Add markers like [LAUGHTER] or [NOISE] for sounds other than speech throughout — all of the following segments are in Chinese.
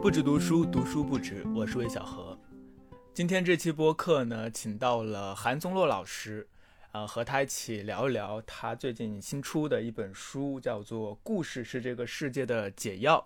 不止读书，读书不止。我是魏小何。今天这期播客呢，请到了韩松洛老师，呃，和他一起聊一聊他最近新出的一本书，叫做《故事是这个世界的解药》。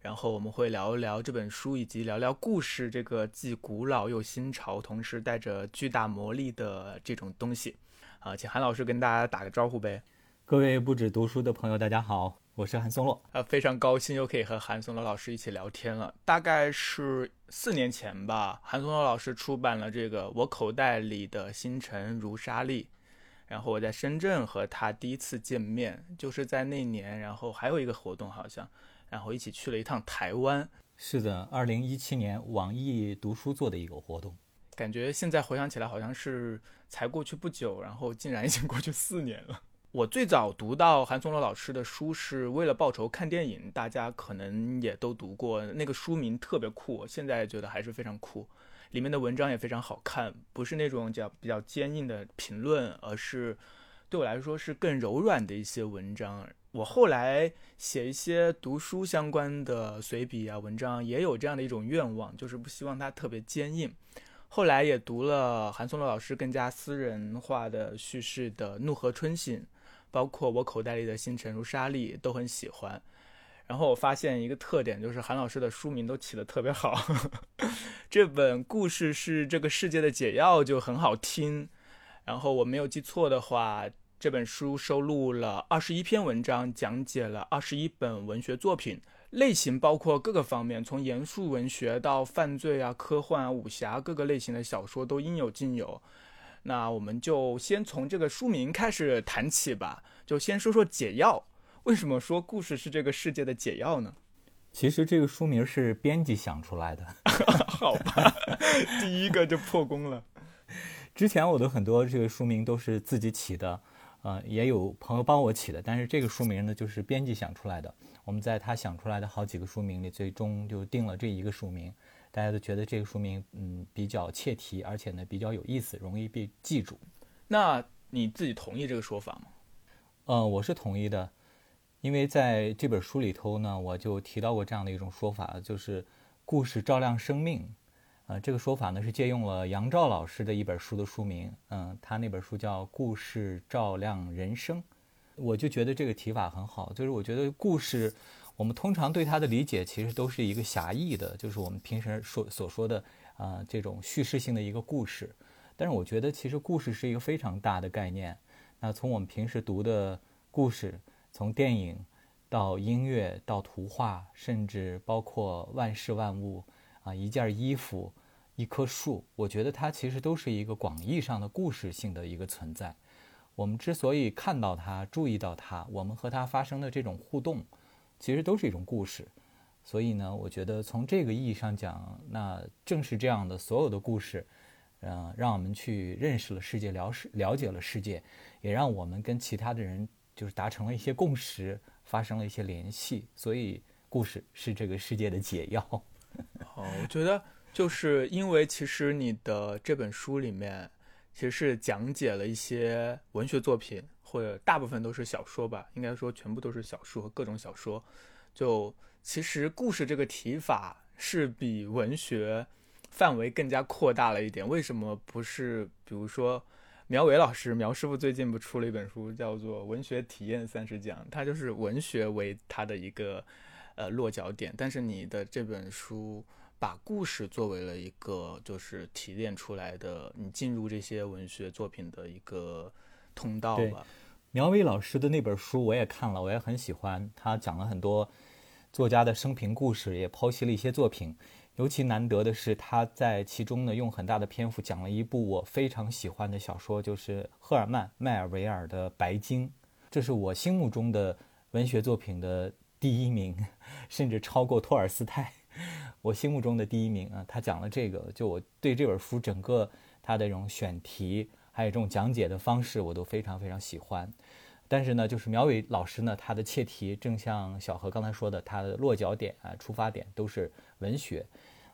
然后我们会聊一聊这本书，以及聊聊故事这个既古老又新潮，同时带着巨大魔力的这种东西。啊，请韩老师跟大家打个招呼呗。各位不止读书的朋友，大家好。我是韩松洛，啊，非常高兴又可以和韩松洛老师一起聊天了。大概是四年前吧，韩松洛老师出版了这个《我口袋里的星辰如沙粒》，然后我在深圳和他第一次见面，就是在那年。然后还有一个活动好像，然后一起去了一趟台湾。是的，二零一七年网易读书做的一个活动，感觉现在回想起来好像是才过去不久，然后竟然已经过去四年了。我最早读到韩松洛老师的书是为了报仇看电影，大家可能也都读过，那个书名特别酷，现在觉得还是非常酷。里面的文章也非常好看，不是那种叫比较坚硬的评论，而是对我来说是更柔软的一些文章。我后来写一些读书相关的随笔啊文章，也有这样的一种愿望，就是不希望它特别坚硬。后来也读了韩松洛老师更加私人化的叙事的《怒河春醒》。包括我口袋里的星辰如沙粒都很喜欢，然后我发现一个特点，就是韩老师的书名都起得特别好。[LAUGHS] 这本故事是这个世界的解药，就很好听。然后我没有记错的话，这本书收录了二十一篇文章，讲解了二十一本文学作品，类型包括各个方面，从严肃文学到犯罪啊、科幻啊、武侠，各个类型的小说都应有尽有。那我们就先从这个书名开始谈起吧，就先说说解药。为什么说故事是这个世界的解药呢？其实这个书名是编辑想出来的。[LAUGHS] 好吧，[LAUGHS] 第一个就破功了。[LAUGHS] 之前我的很多这个书名都是自己起的，呃，也有朋友帮我起的，但是这个书名呢，就是编辑想出来的。我们在他想出来的好几个书名里，最终就定了这一个书名。大家都觉得这个书名嗯比较切题，而且呢比较有意思，容易被记住。那你自己同意这个说法吗？呃，我是同意的，因为在这本书里头呢，我就提到过这样的一种说法，就是故事照亮生命。呃，这个说法呢是借用了杨照老师的一本书的书名，嗯，他那本书叫《故事照亮人生》，我就觉得这个提法很好，就是我觉得故事。我们通常对它的理解其实都是一个狭义的，就是我们平时说所说的啊这种叙事性的一个故事。但是我觉得其实故事是一个非常大的概念。那从我们平时读的故事，从电影到音乐到图画，甚至包括万事万物啊一件衣服、一棵树，我觉得它其实都是一个广义上的故事性的一个存在。我们之所以看到它、注意到它，我们和它发生的这种互动。其实都是一种故事，所以呢，我觉得从这个意义上讲，那正是这样的所有的故事，嗯，让我们去认识了世界，了世了解了世界，也让我们跟其他的人就是达成了一些共识，发生了一些联系。所以，故事是这个世界的解药。好，[LAUGHS] 我觉得就是因为其实你的这本书里面其实是讲解了一些文学作品。或者大部分都是小说吧，应该说全部都是小说和各种小说。就其实故事这个提法是比文学范围更加扩大了一点。为什么不是？比如说苗伟老师苗师傅最近不出了一本书，叫做《文学体验三十讲》，他就是文学为他的一个呃落脚点。但是你的这本书把故事作为了一个就是提炼出来的，你进入这些文学作品的一个通道吧。苗伟老师的那本书我也看了，我也很喜欢。他讲了很多作家的生平故事，也剖析了一些作品。尤其难得的是，他在其中呢用很大的篇幅讲了一部我非常喜欢的小说，就是赫尔曼·迈尔维尔的《白鲸》。这是我心目中的文学作品的第一名，甚至超过托尔斯泰。我心目中的第一名啊！他讲了这个，就我对这本书整个他的这种选题。还有这种讲解的方式，我都非常非常喜欢。但是呢，就是苗伟老师呢，他的切题正像小何刚才说的，他的落脚点啊、出发点都是文学。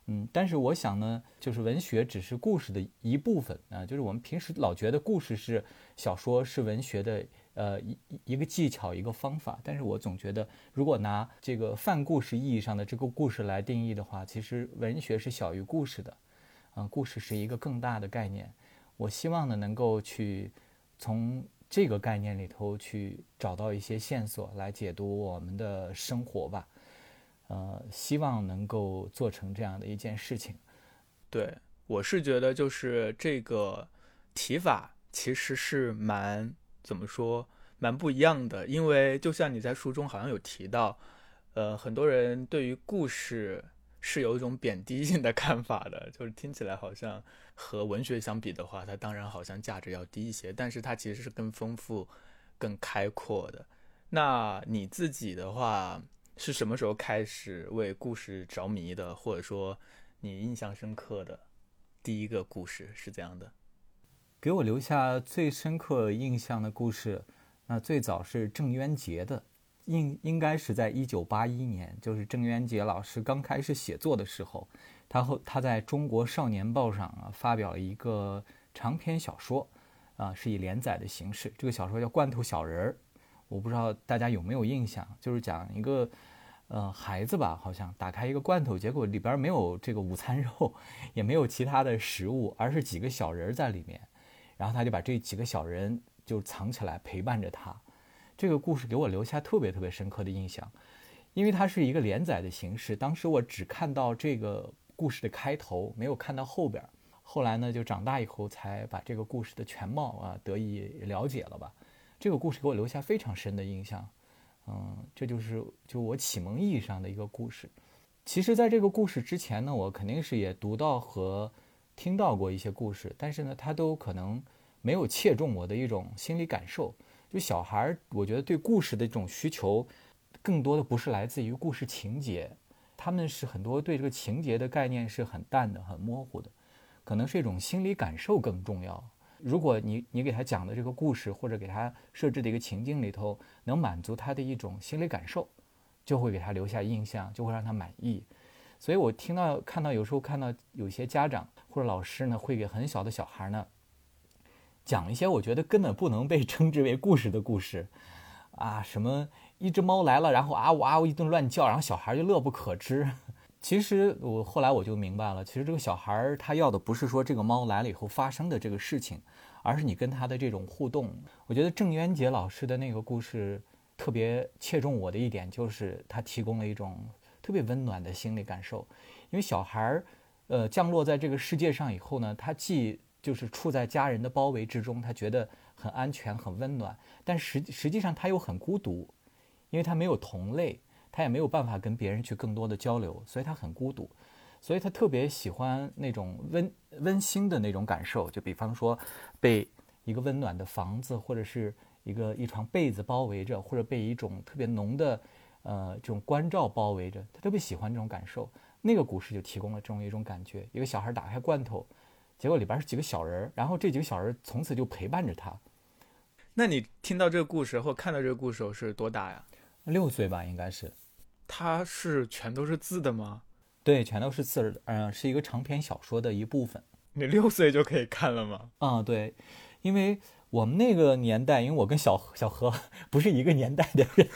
嗯，但是我想呢，就是文学只是故事的一部分啊。就是我们平时老觉得故事是小说是文学的呃一一个技巧一个方法。但是我总觉得，如果拿这个泛故事意义上的这个故事来定义的话，其实文学是小于故事的，嗯，故事是一个更大的概念。我希望呢，能够去从这个概念里头去找到一些线索来解读我们的生活吧。呃，希望能够做成这样的一件事情。对，我是觉得就是这个提法其实是蛮怎么说，蛮不一样的。因为就像你在书中好像有提到，呃，很多人对于故事是有一种贬低性的看法的，就是听起来好像和文学相比的话，它当然好像价值要低一些，但是它其实是更丰富、更开阔的。那你自己的话？是什么时候开始为故事着迷的，或者说你印象深刻的第一个故事是怎样的？给我留下最深刻印象的故事，那最早是郑渊洁的，应应该是在一九八一年，就是郑渊洁老师刚开始写作的时候，他后他在中国少年报上啊发表了一个长篇小说，啊是以连载的形式，这个小说叫《罐头小人儿》。我不知道大家有没有印象，就是讲一个，呃，孩子吧，好像打开一个罐头，结果里边没有这个午餐肉，[LAUGHS] 也没有其他的食物，而是几个小人在里面，然后他就把这几个小人就藏起来陪伴着他。这个故事给我留下特别特别深刻的印象，因为它是一个连载的形式，当时我只看到这个故事的开头，没有看到后边。后来呢，就长大以后才把这个故事的全貌啊得以了解了吧。这个故事给我留下非常深的印象，嗯，这就是就我启蒙意义上的一个故事。其实，在这个故事之前呢，我肯定是也读到和听到过一些故事，但是呢，他都可能没有切中我的一种心理感受。就小孩儿，我觉得对故事的这种需求，更多的不是来自于故事情节，他们是很多对这个情节的概念是很淡的、很模糊的，可能是一种心理感受更重要。如果你你给他讲的这个故事，或者给他设置的一个情境里头，能满足他的一种心理感受，就会给他留下印象，就会让他满意。所以我听到看到有时候看到有些家长或者老师呢，会给很小的小孩呢讲一些我觉得根本不能被称之为故事的故事，啊，什么一只猫来了，然后啊呜啊呜一顿乱叫，然后小孩就乐不可支。[LAUGHS] 其实我后来我就明白了，其实这个小孩他要的不是说这个猫来了以后发生的这个事情，而是你跟他的这种互动。我觉得郑渊洁老师的那个故事特别切中我的一点，就是他提供了一种特别温暖的心理感受。因为小孩儿，呃，降落在这个世界上以后呢，他既就是处在家人的包围之中，他觉得很安全、很温暖，但实实际上他又很孤独，因为他没有同类。他也没有办法跟别人去更多的交流，所以他很孤独，所以他特别喜欢那种温温馨的那种感受，就比方说被一个温暖的房子或者是一个一床被子包围着，或者被一种特别浓的呃这种关照包围着，他特别喜欢这种感受。那个故事就提供了这种一种感觉：一个小孩打开罐头，结果里边是几个小人儿，然后这几个小人从此就陪伴着他。那你听到这个故事或看到这个故事是多大呀？六岁吧，应该是。它是全都是字的吗？对，全都是字，嗯，是一个长篇小说的一部分。你六岁就可以看了吗？啊，对，因为我们那个年代，因为我跟小 [LAUGHS] 小何 [LAUGHS] 不是一个年代的人，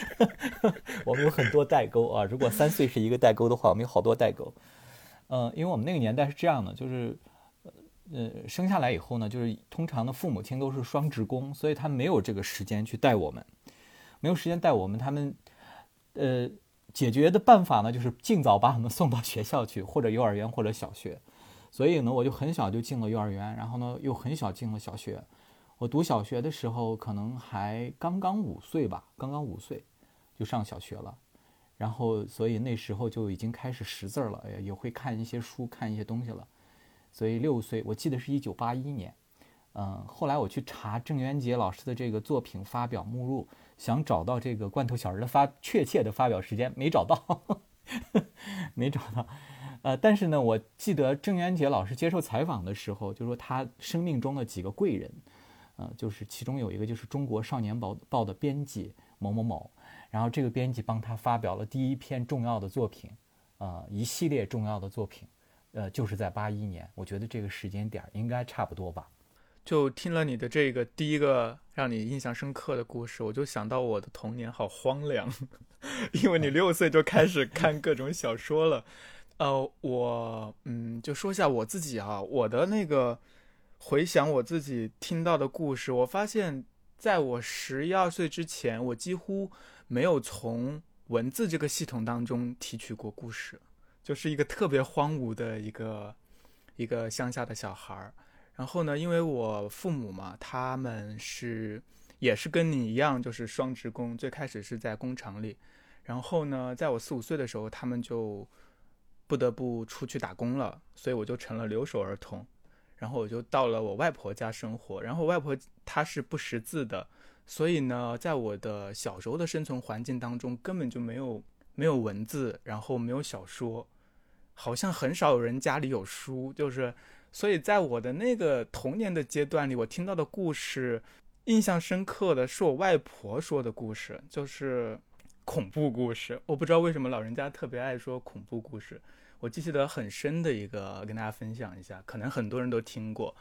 [LAUGHS] 我们有很多代沟啊。如果三岁是一个代沟的话，我们有好多代沟。嗯，因为我们那个年代是这样的，就是呃，生下来以后呢，就是通常的父母亲都是双职工，所以他没有这个时间去带我们，没有时间带我们，他们。呃，解决的办法呢，就是尽早把我们送到学校去，或者幼儿园或者小学。所以呢，我就很小就进了幼儿园，然后呢，又很小进了小学。我读小学的时候，可能还刚刚五岁吧，刚刚五岁就上小学了。然后，所以那时候就已经开始识字了，也会看一些书，看一些东西了。所以六岁，我记得是一九八一年。嗯，后来我去查郑渊洁老师的这个作品发表目录。想找到这个罐头小人的发确切的发表时间，没找到，[LAUGHS] 没找到。呃，但是呢，我记得郑渊洁老师接受采访的时候，就说他生命中的几个贵人，呃，就是其中有一个就是中国少年报报的编辑某某某，然后这个编辑帮他发表了第一篇重要的作品，呃，一系列重要的作品，呃，就是在八一年，我觉得这个时间点应该差不多吧。就听了你的这个第一个让你印象深刻的故事，我就想到我的童年好荒凉，[LAUGHS] 因为你六岁就开始看各种小说了。呃，我嗯，就说一下我自己啊，我的那个回想我自己听到的故事，我发现在我十一二岁之前，我几乎没有从文字这个系统当中提取过故事，就是一个特别荒芜的一个一个乡下的小孩儿。然后呢，因为我父母嘛，他们是也是跟你一样，就是双职工，最开始是在工厂里，然后呢，在我四五岁的时候，他们就不得不出去打工了，所以我就成了留守儿童，然后我就到了我外婆家生活，然后外婆她是不识字的，所以呢，在我的小时候的生存环境当中，根本就没有没有文字，然后没有小说，好像很少有人家里有书，就是。所以在我的那个童年的阶段里，我听到的故事，印象深刻的是我外婆说的故事，就是恐怖故事。我不知道为什么老人家特别爱说恐怖故事。我记得很深的一个，跟大家分享一下，可能很多人都听过。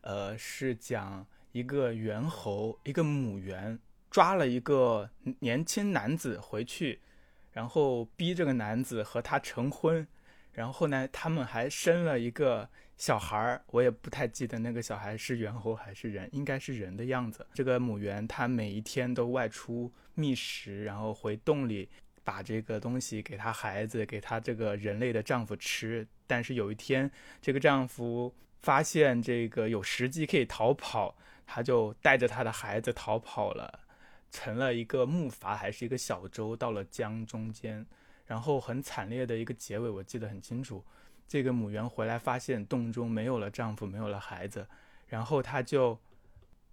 呃，是讲一个猿猴，一个母猿抓了一个年轻男子回去，然后逼这个男子和他成婚，然后呢，他们还生了一个。小孩儿，我也不太记得那个小孩是猿猴还是人，应该是人的样子。这个母猿它每一天都外出觅食，然后回洞里把这个东西给她孩子，给她这个人类的丈夫吃。但是有一天，这个丈夫发现这个有时机可以逃跑，他就带着他的孩子逃跑了，成了一个木筏还是一个小舟，到了江中间，然后很惨烈的一个结尾，我记得很清楚。这个母猿回来发现洞中没有了丈夫，没有了孩子，然后她就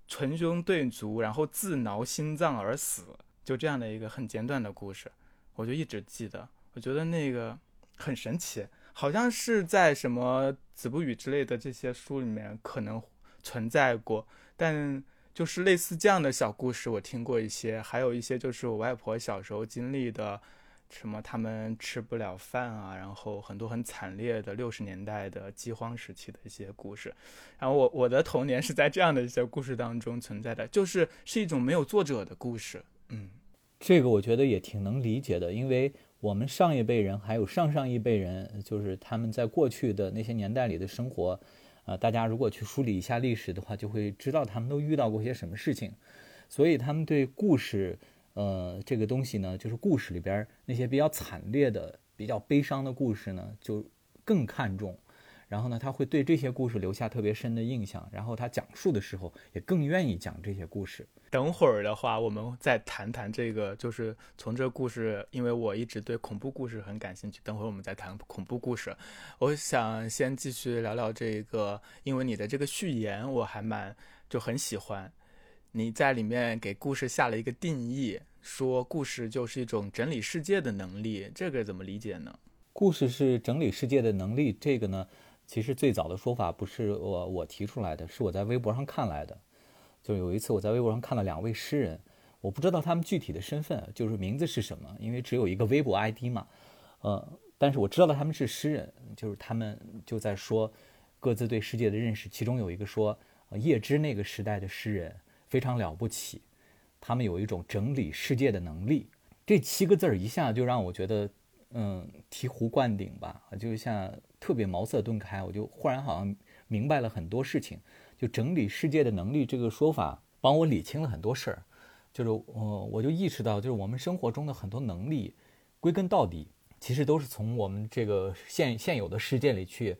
捶胸顿足，然后自挠心脏而死。就这样的一个很简短的故事，我就一直记得。我觉得那个很神奇，好像是在什么《子不语》之类的这些书里面可能存在过，但就是类似这样的小故事，我听过一些，还有一些就是我外婆小时候经历的。什么？他们吃不了饭啊，然后很多很惨烈的六十年代的饥荒时期的一些故事。然后我我的童年是在这样的一些故事当中存在的，就是是一种没有作者的故事。嗯，这个我觉得也挺能理解的，因为我们上一辈人还有上上一辈人，就是他们在过去的那些年代里的生活，呃，大家如果去梳理一下历史的话，就会知道他们都遇到过些什么事情，所以他们对故事。呃，这个东西呢，就是故事里边那些比较惨烈的、比较悲伤的故事呢，就更看重。然后呢，他会对这些故事留下特别深的印象。然后他讲述的时候也更愿意讲这些故事。等会儿的话，我们再谈谈这个，就是从这故事，因为我一直对恐怖故事很感兴趣。等会儿我们再谈恐怖故事。我想先继续聊聊这个，因为你的这个序言我还蛮就很喜欢。你在里面给故事下了一个定义。说故事就是一种整理世界的能力，这个怎么理解呢？故事是整理世界的能力，这个呢，其实最早的说法不是我我提出来的，是我在微博上看来的。就有一次我在微博上看了两位诗人，我不知道他们具体的身份，就是名字是什么，因为只有一个微博 ID 嘛。呃，但是我知道他们是诗人，就是他们就在说各自对世界的认识，其中有一个说叶芝那个时代的诗人非常了不起。他们有一种整理世界的能力，这七个字儿一下就让我觉得，嗯，醍醐灌顶吧，就像特别茅塞顿开，我就忽然好像明白了很多事情。就整理世界的能力这个说法，帮我理清了很多事儿。就是，我我就意识到，就是我们生活中的很多能力，归根到底，其实都是从我们这个现现有的世界里去，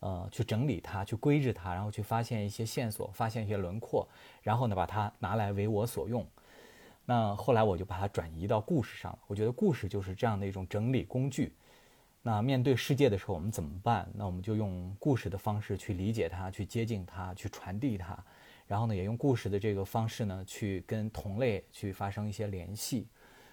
呃，去整理它，去规制它，然后去发现一些线索，发现一些轮廓，然后呢，把它拿来为我所用。那后来我就把它转移到故事上了，我觉得故事就是这样的一种整理工具。那面对世界的时候，我们怎么办？那我们就用故事的方式去理解它，去接近它，去传递它。然后呢，也用故事的这个方式呢，去跟同类去发生一些联系。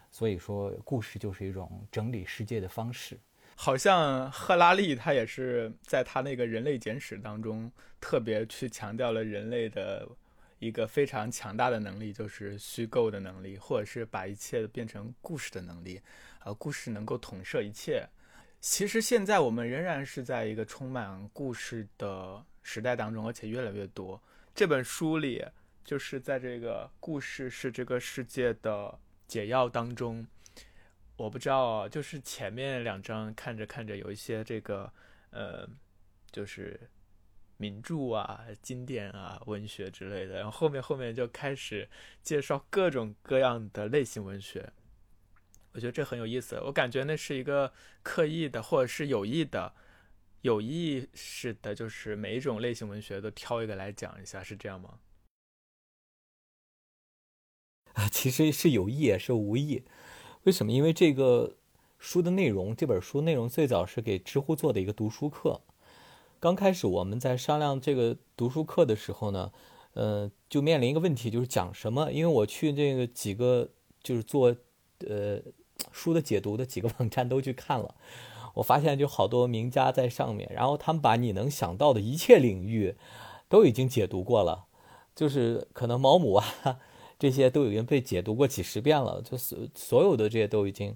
所以说，故事就是一种整理世界的方式。好像赫拉利他也是在他那个人类简史当中，特别去强调了人类的。一个非常强大的能力，就是虚构的能力，或者是把一切变成故事的能力。呃，故事能够统摄一切。其实现在我们仍然是在一个充满故事的时代当中，而且越来越多。这本书里，就是在这个故事是这个世界的解药当中，我不知道，就是前面两章看着看着有一些这个呃，就是名著啊、经典啊、文学之类的，然后后面后面就开始介绍各种各样的类型文学。我觉得这很有意思，我感觉那是一个刻意的，或者是有意的、有意识的，就是每一种类型文学都挑一个来讲一下，是这样吗？啊，[LAUGHS] 其实是有意也是无意。为什么？因为这个书的内容，这本书内容最早是给知乎做的一个读书课。刚开始我们在商量这个读书课的时候呢，呃，就面临一个问题，就是讲什么？因为我去这个几个就是做呃。书的解读的几个网站都去看了，我发现就好多名家在上面，然后他们把你能想到的一切领域都已经解读过了，就是可能毛姆啊这些都已经被解读过几十遍了，就是所有的这些都已经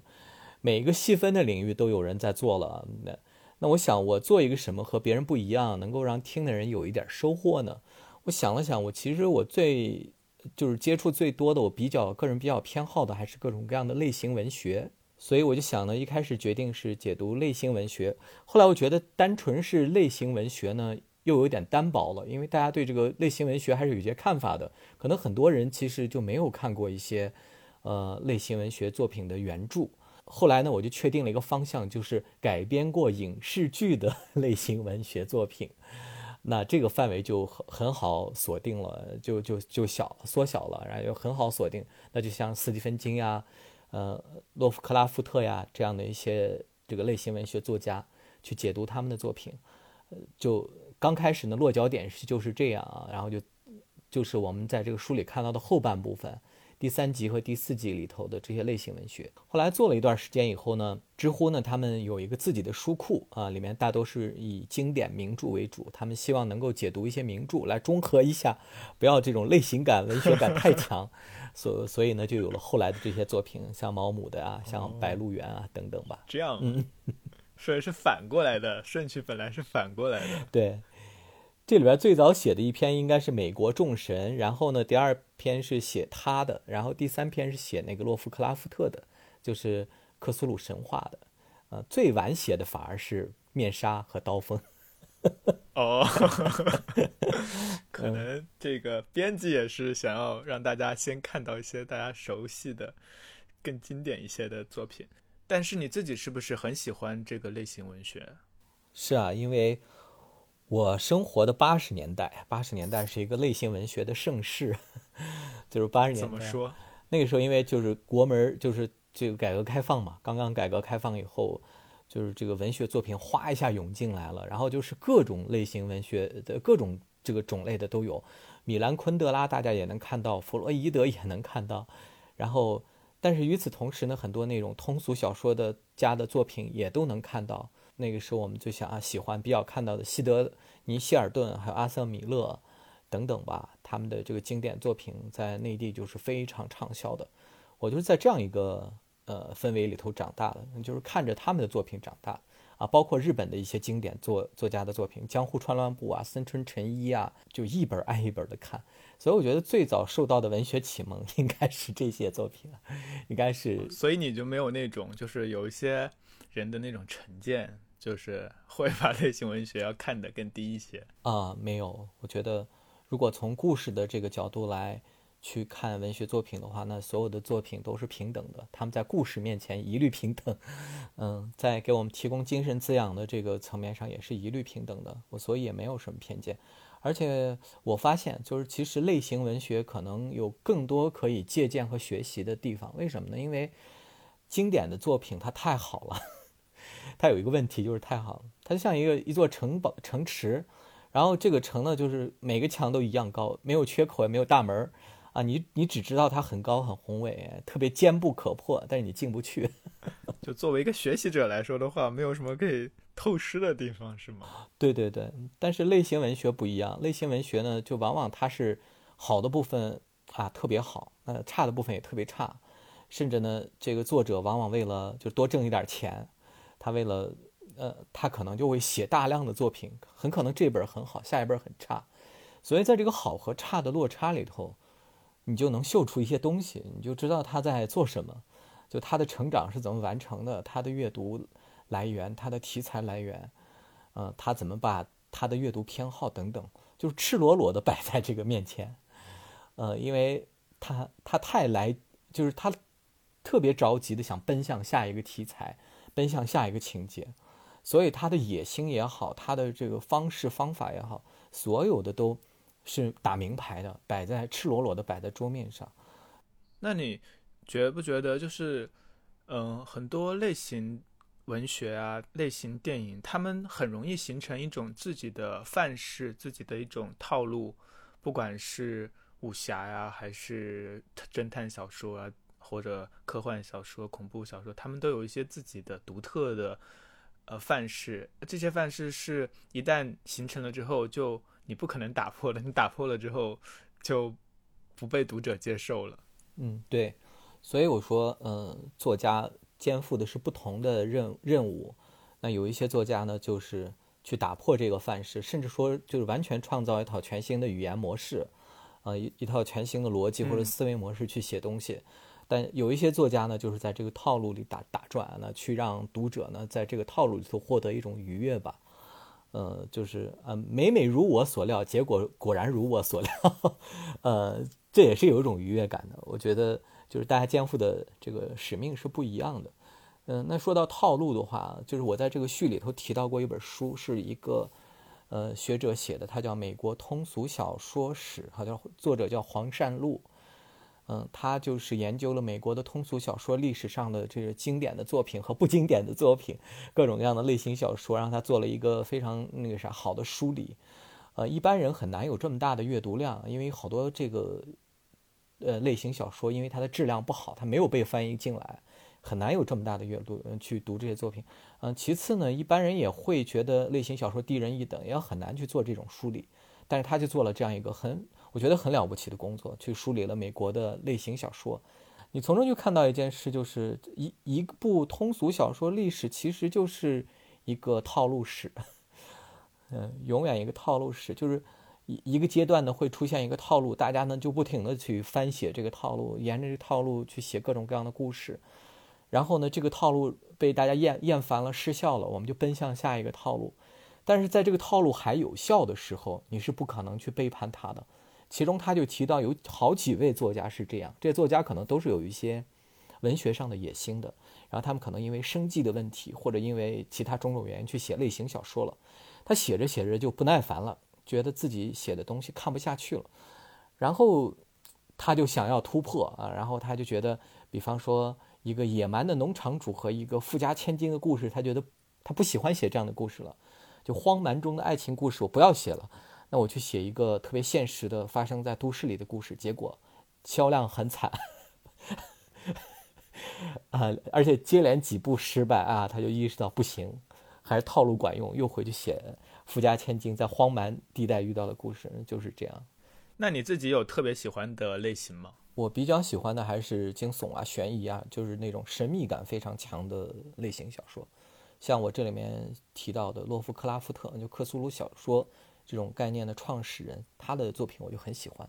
每一个细分的领域都有人在做了。那那我想我做一个什么和别人不一样，能够让听的人有一点收获呢？我想了想，我其实我最。就是接触最多的，我比较个人比较偏好的还是各种各样的类型文学，所以我就想呢，一开始决定是解读类型文学。后来我觉得单纯是类型文学呢，又有点单薄了，因为大家对这个类型文学还是有些看法的。可能很多人其实就没有看过一些，呃，类型文学作品的原著。后来呢，我就确定了一个方向，就是改编过影视剧的类型文学作品。那这个范围就很很好锁定了，就就就小缩小了，然后又很好锁定。那就像斯蒂芬金呀，呃，洛夫克拉夫特呀这样的一些这个类型文学作家去解读他们的作品，就刚开始呢落脚点是就是这样啊，然后就就是我们在这个书里看到的后半部分。第三集和第四集里头的这些类型文学，后来做了一段时间以后呢，知乎呢他们有一个自己的书库啊，里面大都是以经典名著为主，他们希望能够解读一些名著来中和一下，不要这种类型感、文学感太强，[LAUGHS] 所所以呢就有了后来的这些作品，像毛姆的啊，像《白鹿原》啊等等吧。这样，嗯，[LAUGHS] 所以是反过来的顺序，本来是反过来的。对。这里边最早写的一篇应该是美国众神，然后呢，第二篇是写他的，然后第三篇是写那个洛夫克拉夫特的，就是克苏鲁神话的，呃，最晚写的反而是面纱和刀锋。[LAUGHS] 哦，[LAUGHS] 可能这个编辑也是想要让大家先看到一些大家熟悉的、更经典一些的作品。但是你自己是不是很喜欢这个类型文学？是啊，因为。我生活的八十年代，八十年代是一个类型文学的盛世，[LAUGHS] 就是八十年代。怎么说？那个时候因为就是国门就是这个改革开放嘛，刚刚改革开放以后，就是这个文学作品哗一下涌进来了，然后就是各种类型文学的各种这个种类的都有，米兰昆德拉大家也能看到，弗洛伊德也能看到，然后但是与此同时呢，很多那种通俗小说的家的作品也都能看到。那个时候我们最想啊喜欢比较看到的西德尼希尔顿还有阿瑟米勒等等吧，他们的这个经典作品在内地就是非常畅销的。我就是在这样一个呃氛围里头长大的，就是看着他们的作品长大啊，包括日本的一些经典作作家的作品，江户川乱步啊、森春诚一啊，就一本挨一本的看。所以我觉得最早受到的文学启蒙应该是这些作品，应该是。所以你就没有那种就是有一些人的那种成见。就是 [LAUGHS] 会把类型文学要看得更低一些啊，没有。我觉得，如果从故事的这个角度来去看文学作品的话，那所有的作品都是平等的，他们在故事面前一律平等。嗯，在给我们提供精神滋养的这个层面上也是一律平等的。我所以也没有什么偏见。而且我发现，就是其实类型文学可能有更多可以借鉴和学习的地方。为什么呢？因为经典的作品它太好了。它有一个问题，就是太好了，它就像一个一座城堡城池，然后这个城呢，就是每个墙都一样高，没有缺口也没有大门啊，你你只知道它很高很宏伟，特别坚不可破，但是你进不去。[LAUGHS] 就作为一个学习者来说的话，没有什么可以透视的地方，是吗？[LAUGHS] 对对对，但是类型文学不一样，类型文学呢，就往往它是好的部分啊特别好，呃差的部分也特别差，甚至呢，这个作者往往为了就多挣一点钱。他为了，呃，他可能就会写大量的作品，很可能这本很好，下一本很差，所以在这个好和差的落差里头，你就能嗅出一些东西，你就知道他在做什么，就他的成长是怎么完成的，他的阅读来源，他的题材来源，呃，他怎么把他的阅读偏好等等，就是赤裸裸的摆在这个面前，呃，因为他他太来，就是他特别着急的想奔向下一个题材，奔向下一个情节。所以他的野心也好，他的这个方式方法也好，所有的都是打名牌的，摆在赤裸裸的摆在桌面上。那你觉不觉得就是，嗯，很多类型文学啊，类型电影，他们很容易形成一种自己的范式，自己的一种套路，不管是武侠呀，还是侦探小说啊，或者科幻小说、恐怖小说，他们都有一些自己的独特的。呃，范式这些范式是一旦形成了之后，就你不可能打破的。你打破了之后，就不被读者接受了。嗯，对。所以我说，嗯，作家肩负的是不同的任任务。那有一些作家呢，就是去打破这个范式，甚至说就是完全创造一套全新的语言模式，啊，一一套全新的逻辑或者思维模式去写东西。但有一些作家呢，就是在这个套路里打打转呢，去让读者呢在这个套路里头获得一种愉悦吧。呃，就是呃，每每如我所料，结果果然如我所料，[LAUGHS] 呃，这也是有一种愉悦感的。我觉得就是大家肩负的这个使命是不一样的。嗯，那说到套路的话，就是我在这个序里头提到过一本书，是一个呃学者写的，他叫《美国通俗小说史》，好像作者叫黄善禄。嗯，他就是研究了美国的通俗小说历史上的这个经典的作品和不经典的作品，各种各样的类型小说，让他做了一个非常那个啥好的梳理。呃，一般人很难有这么大的阅读量，因为好多这个呃类型小说，因为它的质量不好，它没有被翻译进来，很难有这么大的阅读去读这些作品。嗯，其次呢，一般人也会觉得类型小说低人一等，也很难去做这种梳理，但是他就做了这样一个很。我觉得很了不起的工作，去梳理了美国的类型小说。你从中就看到一件事，就是一一部通俗小说历史其实就是一个套路史，[LAUGHS] 嗯，永远一个套路史，就是一一个阶段呢会出现一个套路，大家呢就不停的去翻写这个套路，沿着这套路去写各种各样的故事。然后呢，这个套路被大家厌厌烦了、失效了，我们就奔向下一个套路。但是在这个套路还有效的时候，你是不可能去背叛它的。其中他就提到有好几位作家是这样，这些作家可能都是有一些文学上的野心的，然后他们可能因为生计的问题或者因为其他种种原因去写类型小说了，他写着写着就不耐烦了，觉得自己写的东西看不下去了，然后他就想要突破啊，然后他就觉得，比方说一个野蛮的农场主和一个富家千金的故事，他觉得他不喜欢写这样的故事了，就荒蛮中的爱情故事我不要写了。那我去写一个特别现实的发生在都市里的故事，结果销量很惨，啊，而且接连几部失败啊，他就意识到不行，还是套路管用，又回去写富家千金在荒蛮地带遇到的故事，就是这样。那你自己有特别喜欢的类型吗？我比较喜欢的还是惊悚啊、悬疑啊，就是那种神秘感非常强的类型小说，像我这里面提到的洛夫克拉夫特，就克苏鲁小说。这种概念的创始人，他的作品我就很喜欢。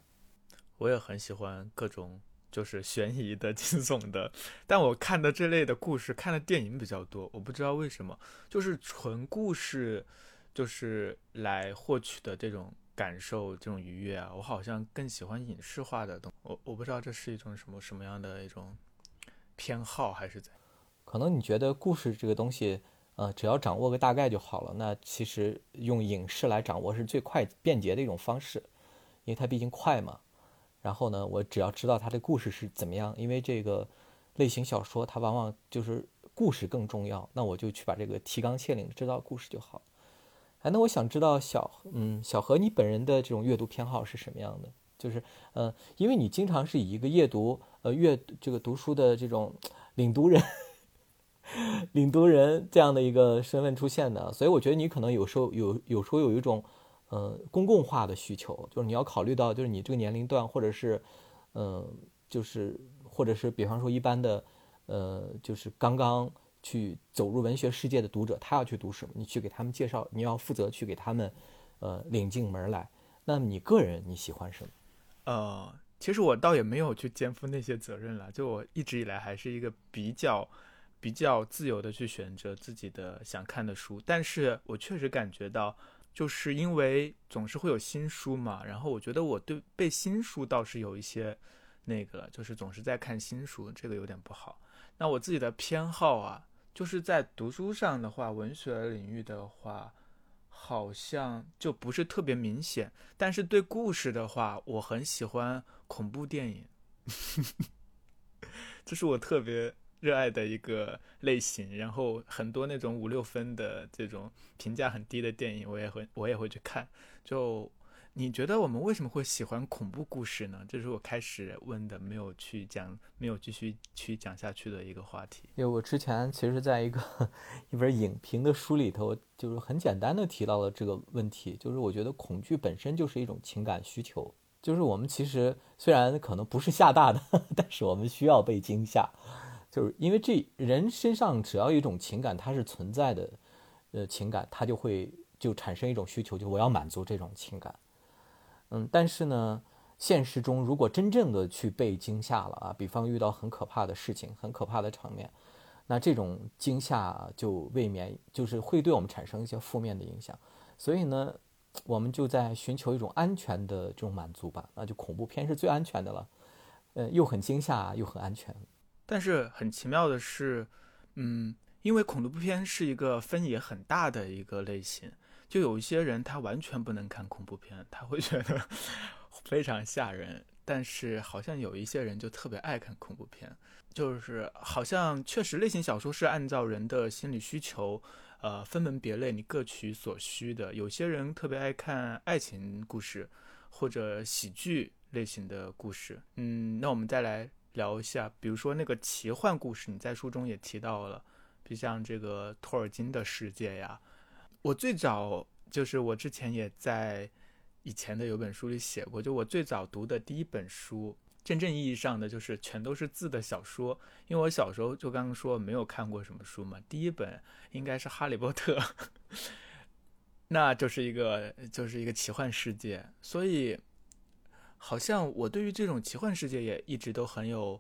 我也很喜欢各种就是悬疑的、[LAUGHS] 惊悚的，但我看的这类的故事，看的电影比较多。我不知道为什么，就是纯故事，就是来获取的这种感受、这种愉悦啊，我好像更喜欢影视化的东。我我不知道这是一种什么什么样的一种偏好，还是怎？可能你觉得故事这个东西。呃，只要掌握个大概就好了。那其实用影视来掌握是最快便捷的一种方式，因为它毕竟快嘛。然后呢，我只要知道它的故事是怎么样，因为这个类型小说它往往就是故事更重要。那我就去把这个提纲挈领知道故事就好。哎，那我想知道小嗯小何你本人的这种阅读偏好是什么样的？就是呃，因为你经常是以一个阅读呃阅这个读书的这种领读人。[LAUGHS] 领读人这样的一个身份出现的，所以我觉得你可能有时候有有时候有一种，呃，公共化的需求，就是你要考虑到，就是你这个年龄段，或者是，呃，就是或者是比方说一般的，呃，就是刚刚去走入文学世界的读者，他要去读什么，你去给他们介绍，你要负责去给他们，呃，领进门来。那你个人你喜欢什么？呃，其实我倒也没有去肩负那些责任了，就我一直以来还是一个比较比较自由的去选择自己的想看的书，但是我确实感觉到，就是因为总是会有新书嘛，然后我觉得我对背新书倒是有一些那个，就是总是在看新书，这个有点不好。那我自己的偏好啊。就是在读书上的话，文学领域的话，好像就不是特别明显。但是对故事的话，我很喜欢恐怖电影，[LAUGHS] 这是我特别热爱的一个类型。然后很多那种五六分的这种评价很低的电影，我也会我也会去看。就。你觉得我们为什么会喜欢恐怖故事呢？这是我开始问的，没有去讲，没有继续去讲下去的一个话题。因为我之前其实在一个 [LAUGHS] 一本影评的书里头，就是很简单的提到了这个问题，就是我觉得恐惧本身就是一种情感需求，就是我们其实虽然可能不是吓大的，[LAUGHS] 但是我们需要被惊吓，就是因为这人身上只要有一种情感它是存在的，呃，情感它就会就产生一种需求，就我要满足这种情感。嗯，但是呢，现实中如果真正的去被惊吓了啊，比方遇到很可怕的事情、很可怕的场面，那这种惊吓就未免就是会对我们产生一些负面的影响。所以呢，我们就在寻求一种安全的这种满足吧。那就恐怖片是最安全的了，呃，又很惊吓又很安全。但是很奇妙的是，嗯，因为恐怖片是一个分野很大的一个类型。就有一些人他完全不能看恐怖片，他会觉得非常吓人。但是好像有一些人就特别爱看恐怖片，就是好像确实类型小说是按照人的心理需求，呃，分门别类，你各取所需的。有些人特别爱看爱情故事或者喜剧类型的故事。嗯，那我们再来聊一下，比如说那个奇幻故事，你在书中也提到了，比如像这个托尔金的世界呀。我最早就是我之前也在以前的有本书里写过，就我最早读的第一本书，真正意义上的就是全都是字的小说。因为我小时候就刚刚说没有看过什么书嘛，第一本应该是《哈利波特》，[LAUGHS] 那就是一个就是一个奇幻世界。所以好像我对于这种奇幻世界也一直都很有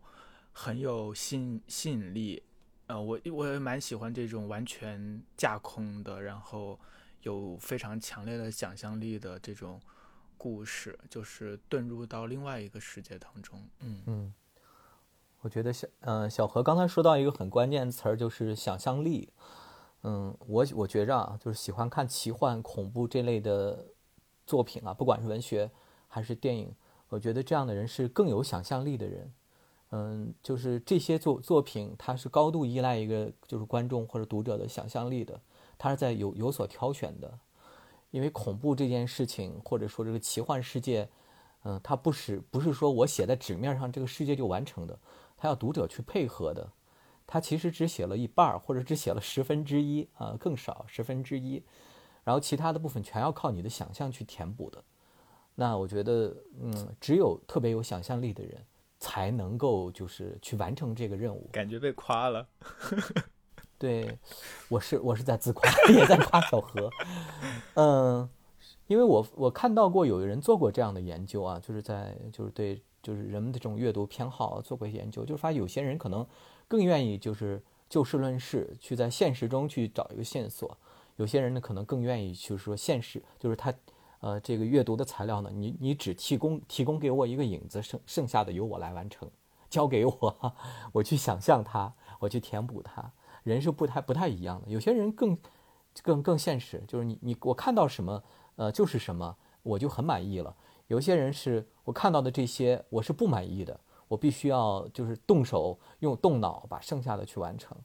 很有吸吸引力。呃，我我也蛮喜欢这种完全架空的，然后有非常强烈的想象力的这种故事，就是遁入到另外一个世界当中。嗯嗯，我觉得小嗯小何刚才说到一个很关键词儿，就是想象力。嗯，我我觉着啊，就是喜欢看奇幻、恐怖这类的作品啊，不管是文学还是电影，我觉得这样的人是更有想象力的人。嗯，就是这些作作品，它是高度依赖一个就是观众或者读者的想象力的，它是在有有所挑选的，因为恐怖这件事情，或者说这个奇幻世界，嗯，它不是不是说我写在纸面上这个世界就完成的，它要读者去配合的，它其实只写了一半儿，或者只写了十分之一啊，更少十分之一，然后其他的部分全要靠你的想象去填补的，那我觉得，嗯，只有特别有想象力的人。才能够就是去完成这个任务，感觉被夸了。[LAUGHS] 对，我是我是在自夸，[LAUGHS] 也在夸小何。嗯，因为我我看到过有人做过这样的研究啊，就是在就是对就是人们的这种阅读偏好做过研究，就是发现有些人可能更愿意就是就事论事，去在现实中去找一个线索；有些人呢可能更愿意就是说现实，就是他。呃，这个阅读的材料呢，你你只提供提供给我一个影子，剩剩下的由我来完成，交给我，[LAUGHS] 我去想象它，我去填补它。人是不太不太一样的，有些人更更更现实，就是你你我看到什么，呃，就是什么，我就很满意了。有些人是我看到的这些，我是不满意的，我必须要就是动手用动脑把剩下的去完成。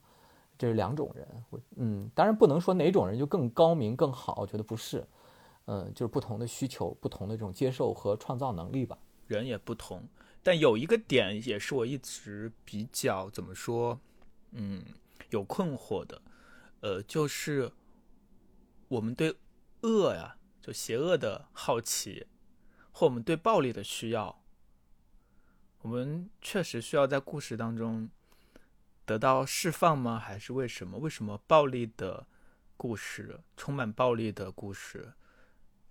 这是两种人，嗯，当然不能说哪种人就更高明更好，我觉得不是。嗯，就是不同的需求，不同的这种接受和创造能力吧。人也不同，但有一个点也是我一直比较怎么说，嗯，有困惑的，呃，就是我们对恶呀，就邪恶的好奇，或我们对暴力的需要，我们确实需要在故事当中得到释放吗？还是为什么？为什么暴力的故事，充满暴力的故事？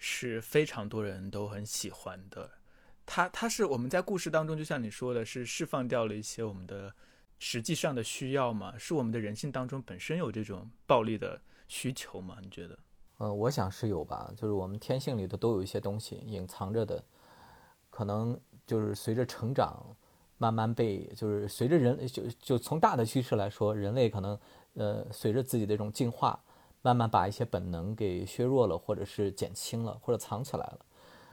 是非常多人都很喜欢的。它它是我们在故事当中，就像你说的，是释放掉了一些我们的实际上的需要嘛？是我们的人性当中本身有这种暴力的需求吗？你觉得？呃，我想是有吧，就是我们天性里的都有一些东西隐藏着的，可能就是随着成长，慢慢被就是随着人就就从大的趋势来说，人类可能呃随着自己的这种进化，慢慢把一些本能给削弱了，或者是减轻了，或者藏起来了。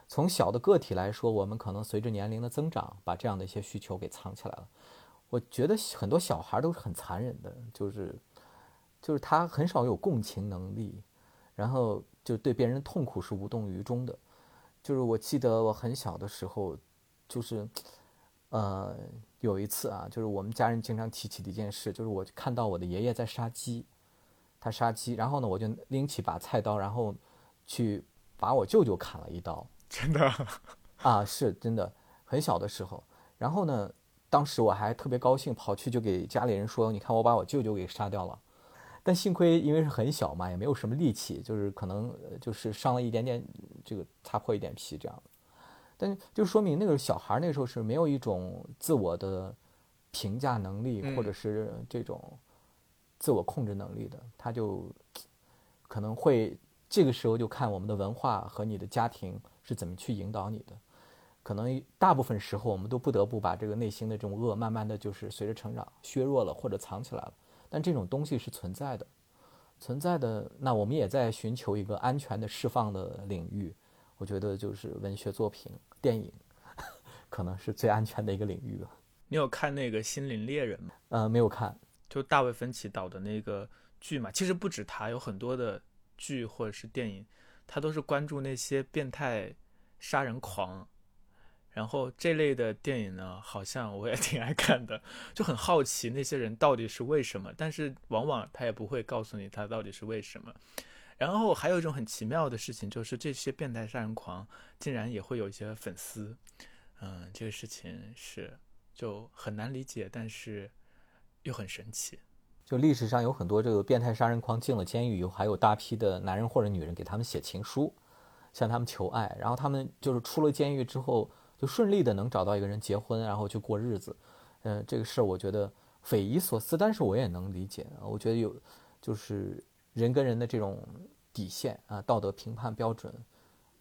从小的个体来说，我们可能随着年龄的增长，把这样的一些需求给藏起来了。我觉得很多小孩都是很残忍的，就是就是他很少有共情能力，然后就对别人的痛苦是无动于衷的。就是我记得我很小的时候，就是呃有一次啊，就是我们家人经常提起的一件事，就是我看到我的爷爷在杀鸡，他杀鸡，然后呢我就拎起把菜刀，然后去把我舅舅砍了一刀。[LAUGHS] 真的 [LAUGHS] 啊，是真的。很小的时候，然后呢，当时我还特别高兴，跑去就给家里人说：“你看，我把我舅舅给杀掉了。”但幸亏因为是很小嘛，也没有什么力气，就是可能就是伤了一点点，这个擦破一点皮这样。但就说明那个小孩那时候是没有一种自我的评价能力，或者是这种自我控制能力的，他就可能会这个时候就看我们的文化和你的家庭。是怎么去引导你的？可能大部分时候我们都不得不把这个内心的这种恶，慢慢的就是随着成长削弱了或者藏起来了。但这种东西是存在的，存在的。那我们也在寻求一个安全的释放的领域。我觉得就是文学作品、电影，[LAUGHS] 可能是最安全的一个领域吧。你有看那个《心灵猎人》吗？呃，没有看，就大卫芬奇导的那个剧嘛。其实不止他，有很多的剧或者是电影。他都是关注那些变态杀人狂，然后这类的电影呢，好像我也挺爱看的，就很好奇那些人到底是为什么，但是往往他也不会告诉你他到底是为什么。然后还有一种很奇妙的事情，就是这些变态杀人狂竟然也会有一些粉丝，嗯，这个事情是就很难理解，但是又很神奇。就历史上有很多这个变态杀人狂进了监狱以后，还有大批的男人或者女人给他们写情书，向他们求爱，然后他们就是出了监狱之后，就顺利的能找到一个人结婚，然后去过日子。嗯，这个事儿我觉得匪夷所思，但是我也能理解。我觉得有，就是人跟人的这种底线啊，道德评判标准，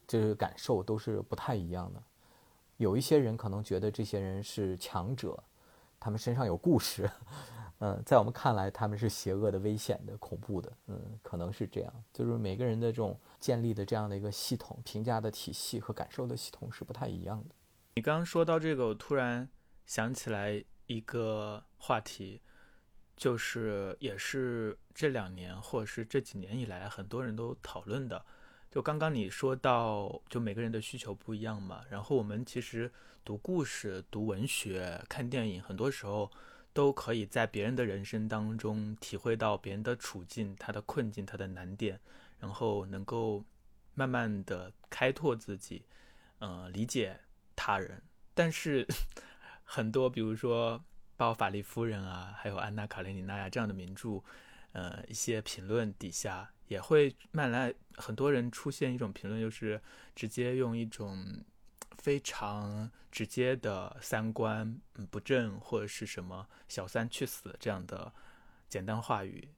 这个感受都是不太一样的。有一些人可能觉得这些人是强者，他们身上有故事。[LAUGHS] 嗯，在我们看来，他们是邪恶的、危险的、恐怖的。嗯，可能是这样，就是每个人的这种建立的这样的一个系统、评价的体系和感受的系统是不太一样的。你刚刚说到这个，我突然想起来一个话题，就是也是这两年或者是这几年以来很多人都讨论的。就刚刚你说到，就每个人的需求不一样嘛。然后我们其实读故事、读文学、看电影，很多时候。都可以在别人的人生当中体会到别人的处境、他的困境、他的难点，然后能够慢慢的开拓自己，呃，理解他人。但是 [LAUGHS] 很多，比如说《包法利夫人》啊，还有《安娜·卡列尼娜》呀这样的名著，呃，一些评论底下也会慢来，很多人出现一种评论，就是直接用一种。非常直接的三观不正或者是什么小三去死这样的简单话语，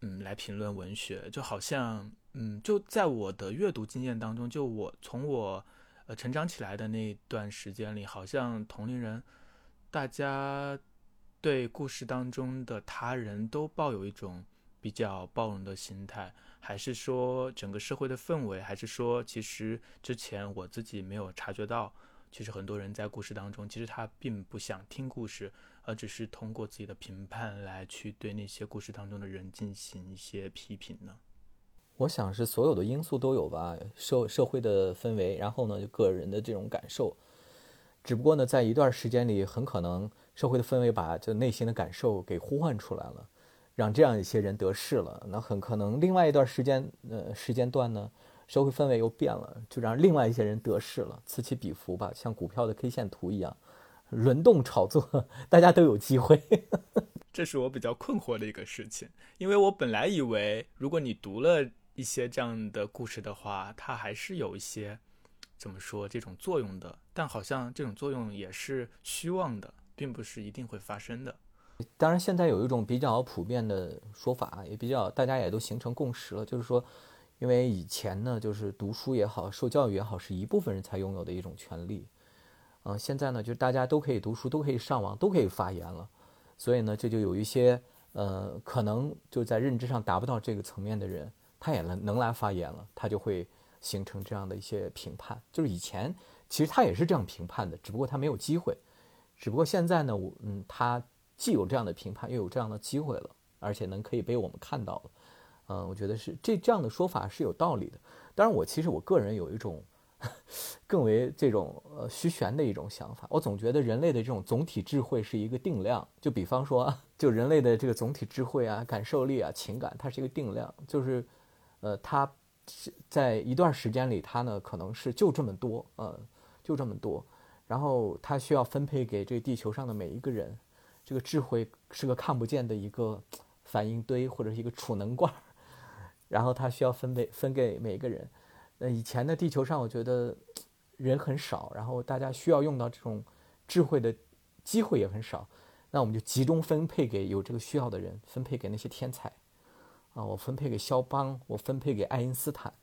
嗯，来评论文学，就好像，嗯，就在我的阅读经验当中，就我从我呃成长起来的那段时间里，好像同龄人大家对故事当中的他人都抱有一种比较包容的心态。还是说整个社会的氛围，还是说其实之前我自己没有察觉到，其实很多人在故事当中，其实他并不想听故事，而只是通过自己的评判来去对那些故事当中的人进行一些批评呢？我想是所有的因素都有吧，社社会的氛围，然后呢就个人的这种感受，只不过呢在一段时间里，很可能社会的氛围把这内心的感受给呼唤出来了。让这样一些人得势了，那很可能另外一段时间，呃，时间段呢，社会氛围又变了，就让另外一些人得势了，此起彼伏吧，像股票的 K 线图一样，轮动炒作，大家都有机会。[LAUGHS] 这是我比较困惑的一个事情，因为我本来以为，如果你读了一些这样的故事的话，它还是有一些怎么说这种作用的，但好像这种作用也是虚妄的，并不是一定会发生的。当然，现在有一种比较普遍的说法，也比较大家也都形成共识了，就是说，因为以前呢，就是读书也好，受教育也好，是一部分人才拥有的一种权利。嗯，现在呢，就是大家都可以读书，都可以上网，都可以发言了，所以呢，这就有一些呃，可能就在认知上达不到这个层面的人，他也能能来发言了，他就会形成这样的一些评判。就是以前其实他也是这样评判的，只不过他没有机会，只不过现在呢，我嗯，他。既有这样的评判，又有这样的机会了，而且能可以被我们看到了，嗯，我觉得是这这样的说法是有道理的。当然，我其实我个人有一种 [LAUGHS] 更为这种呃虚玄的一种想法，我总觉得人类的这种总体智慧是一个定量，就比方说，[LAUGHS] 就人类的这个总体智慧啊、感受力啊、情感，它是一个定量，就是呃，它在一段时间里，它呢可能是就这么多，呃，就这么多，然后它需要分配给这地球上的每一个人。这个智慧是个看不见的一个反应堆或者是一个储能罐，然后它需要分配分给每个人。那以前的地球上，我觉得人很少，然后大家需要用到这种智慧的机会也很少。那我们就集中分配给有这个需要的人，分配给那些天才啊，我分配给肖邦，我分配给爱因斯坦，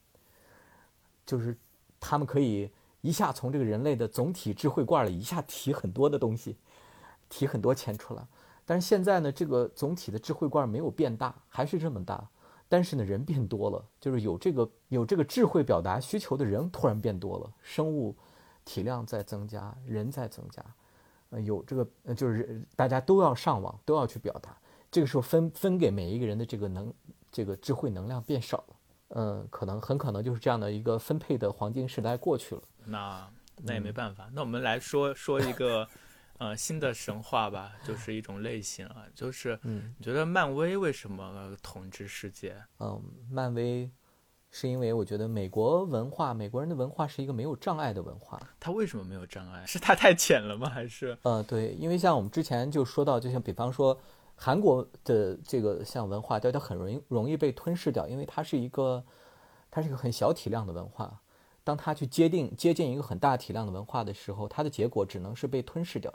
就是他们可以一下从这个人类的总体智慧罐里一下提很多的东西。提很多钱出来，但是现在呢，这个总体的智慧罐没有变大，还是这么大，但是呢，人变多了，就是有这个有这个智慧表达需求的人突然变多了，生物体量在增加，人在增加，呃，有这个就是大家都要上网，都要去表达，这个时候分分给每一个人的这个能这个智慧能量变少了，嗯，可能很可能就是这样的一个分配的黄金时代过去了。那那也没办法，那我们来说说一个。呃，新的神话吧，就是一种类型啊，就是你觉得漫威为什么统治世界？嗯，漫威是因为我觉得美国文化，美国人的文化是一个没有障碍的文化。它为什么没有障碍？是它太浅了吗？还是？呃，对，因为像我们之前就说到，就像比方说韩国的这个像文化，它它很容易容易被吞噬掉，因为它是一个它是一个很小体量的文化。当他去接定接近一个很大体量的文化的时候，它的结果只能是被吞噬掉。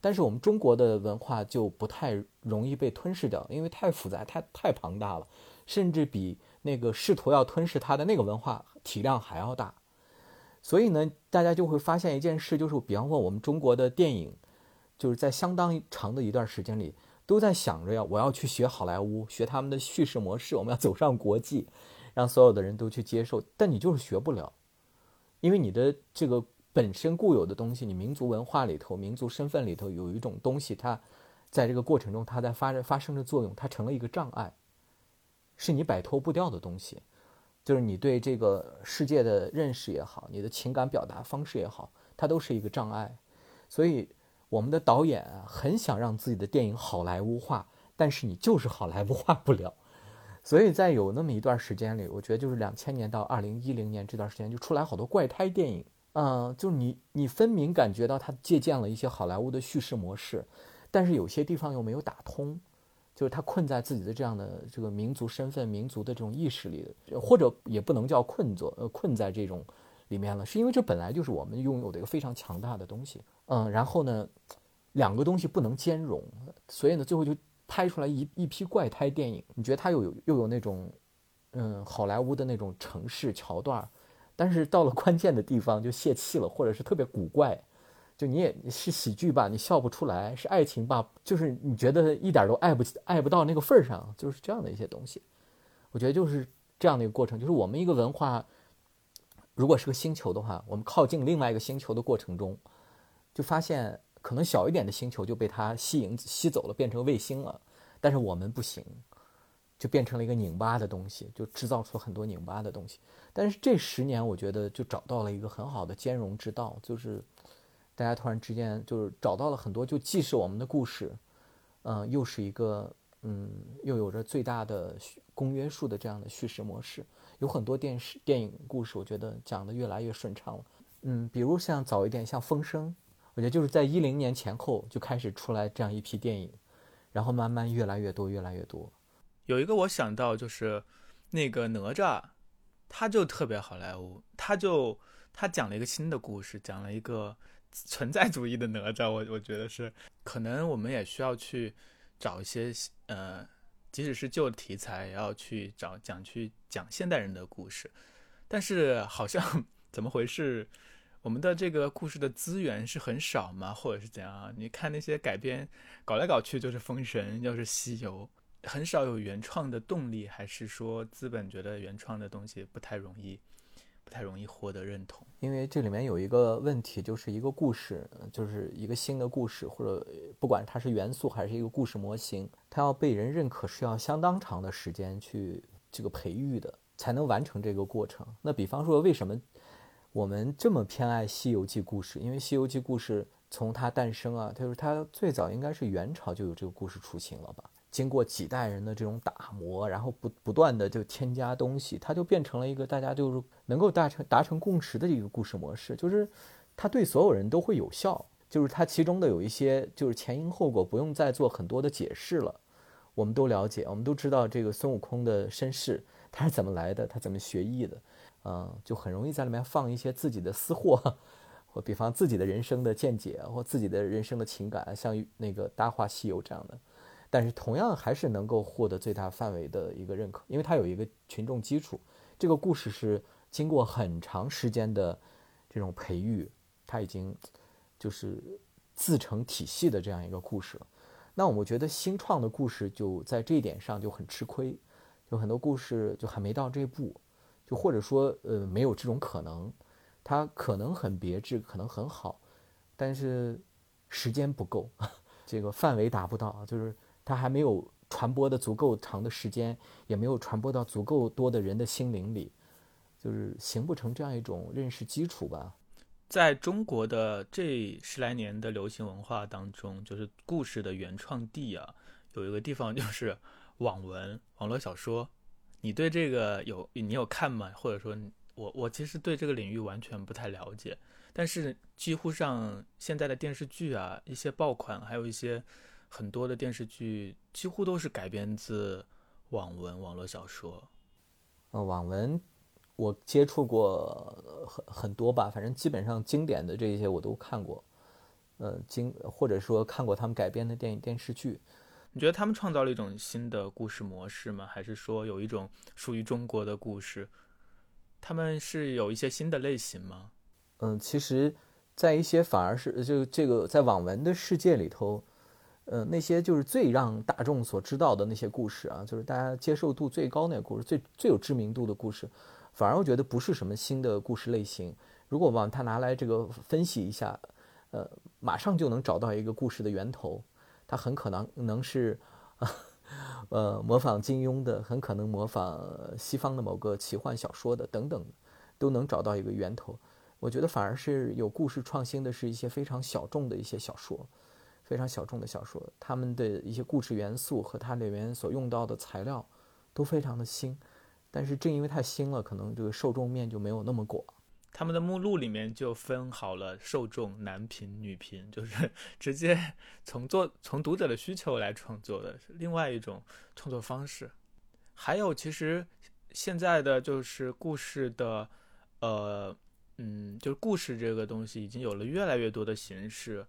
但是我们中国的文化就不太容易被吞噬掉，因为太复杂、太太庞大了，甚至比那个试图要吞噬它的那个文化体量还要大。所以呢，大家就会发现一件事，就是比方说我们中国的电影，就是在相当长的一段时间里，都在想着要我要去学好莱坞，学他们的叙事模式，我们要走上国际，让所有的人都去接受，但你就是学不了。因为你的这个本身固有的东西，你民族文化里头、民族身份里头有一种东西，它在这个过程中，它在发着发生着作用，它成了一个障碍，是你摆脱不掉的东西。就是你对这个世界的认识也好，你的情感表达方式也好，它都是一个障碍。所以，我们的导演，很想让自己的电影好莱坞化，但是你就是好莱坞化不了。所以在有那么一段时间里，我觉得就是两千年到二零一零年这段时间，就出来好多怪胎电影，嗯，就是你你分明感觉到他借鉴了一些好莱坞的叙事模式，但是有些地方又没有打通，就是他困在自己的这样的这个民族身份、民族的这种意识里，或者也不能叫困作，呃，困在这种里面了，是因为这本来就是我们拥有的一个非常强大的东西，嗯，然后呢，两个东西不能兼容，所以呢，最后就。拍出来一一批怪胎电影，你觉得它又有又有那种，嗯，好莱坞的那种城市桥段，但是到了关键的地方就泄气了，或者是特别古怪，就你也是喜剧吧，你笑不出来；是爱情吧，就是你觉得一点都爱不爱不到那个份儿上，就是这样的一些东西。我觉得就是这样的一个过程，就是我们一个文化，如果是个星球的话，我们靠近另外一个星球的过程中，就发现。可能小一点的星球就被它吸引吸走了，变成卫星了，但是我们不行，就变成了一个拧巴的东西，就制造出很多拧巴的东西。但是这十年，我觉得就找到了一个很好的兼容之道，就是大家突然之间就是找到了很多，就既是我们的故事，嗯，又是一个嗯，又有着最大的公约数的这样的叙事模式。有很多电视电影故事，我觉得讲的越来越顺畅了。嗯，比如像早一点像《风声》。我觉得就是在一零年前后就开始出来这样一批电影，然后慢慢越来越多，越来越多。有一个我想到就是那个哪吒他就特别好莱坞，他就他讲了一个新的故事，讲了一个存在主义的哪吒。我我觉得是，可能我们也需要去找一些呃，即使是旧题材，也要去找讲去讲现代人的故事。但是好像 [LAUGHS] 怎么回事？我们的这个故事的资源是很少吗？或者是怎样？你看那些改编搞来搞去就是《封神》，又是《西游》。很少有原创的动力，还是说资本觉得原创的东西不太容易，不太容易获得认同？因为这里面有一个问题，就是一个故事，就是一个新的故事，或者不管它是元素还是一个故事模型，它要被人认可是要相当长的时间去这个培育的，才能完成这个过程。那比方说，为什么我们这么偏爱《西游记》故事？因为《西游记》故事从它诞生啊，就是它最早应该是元朝就有这个故事雏形了吧？经过几代人的这种打磨，然后不不断的就添加东西，它就变成了一个大家就是能够达成达成共识的一个故事模式，就是它对所有人都会有效，就是它其中的有一些就是前因后果不用再做很多的解释了，我们都了解，我们都知道这个孙悟空的身世，他是怎么来的，他怎么学艺的，嗯，就很容易在里面放一些自己的私货，或比方自己的人生的见解或自己的人生的情感，像那个《大话西游》这样的。但是同样还是能够获得最大范围的一个认可，因为它有一个群众基础。这个故事是经过很长时间的这种培育，它已经就是自成体系的这样一个故事了。那我觉得新创的故事就在这一点上就很吃亏，就很多故事就还没到这一步，就或者说呃没有这种可能，它可能很别致，可能很好，但是时间不够，[LAUGHS] 这个范围达不到，就是。它还没有传播的足够长的时间，也没有传播到足够多的人的心灵里，就是形不成这样一种认识基础吧。在中国的这十来年的流行文化当中，就是故事的原创地啊，有一个地方就是网文、网络小说。你对这个有你有看吗？或者说，我我其实对这个领域完全不太了解，但是几乎上现在的电视剧啊，一些爆款，还有一些。很多的电视剧几乎都是改编自网文、网络小说。呃，网文我接触过很很多吧，反正基本上经典的这些我都看过。呃，经或者说看过他们改编的电影、电视剧。你觉得他们创造了一种新的故事模式吗？还是说有一种属于中国的故事？他们是有一些新的类型吗？嗯，其实，在一些反而是就这个在网文的世界里头。呃，那些就是最让大众所知道的那些故事啊，就是大家接受度最高那个故事，最最有知名度的故事，反而我觉得不是什么新的故事类型。如果往它拿来这个分析一下，呃，马上就能找到一个故事的源头。它很可能能是，[LAUGHS] 呃，模仿金庸的，很可能模仿西方的某个奇幻小说的，等等，都能找到一个源头。我觉得反而是有故事创新的，是一些非常小众的一些小说。非常小众的小说，他们的一些故事元素和它里面所用到的材料都非常的新，但是正因为太新了，可能这个受众面就没有那么广。他们的目录里面就分好了受众，男频、女频，[LAUGHS] 就是直接从作从读者的需求来创作的，另外一种创作方式。还有，其实现在的就是故事的，呃，嗯，就是故事这个东西已经有了越来越多的形式。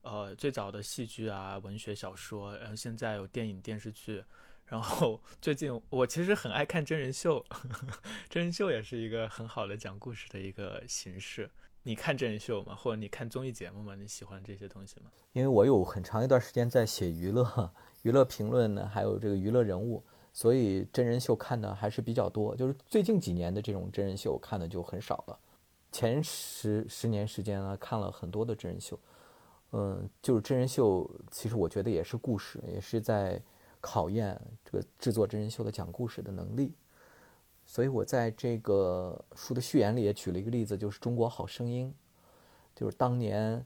呃，最早的戏剧啊，文学小说，然后现在有电影、电视剧，然后最近我其实很爱看真人秀，[LAUGHS] 真人秀也是一个很好的讲故事的一个形式。你看真人秀吗？或者你看综艺节目吗？你喜欢这些东西吗？因为我有很长一段时间在写娱乐、娱乐评论呢，还有这个娱乐人物，所以真人秀看的还是比较多。就是最近几年的这种真人秀看的就很少了，前十十年时间呢，看了很多的真人秀。嗯，就是真人秀，其实我觉得也是故事，也是在考验这个制作真人秀的讲故事的能力。所以我在这个书的序言里也举了一个例子，就是《中国好声音》，就是当年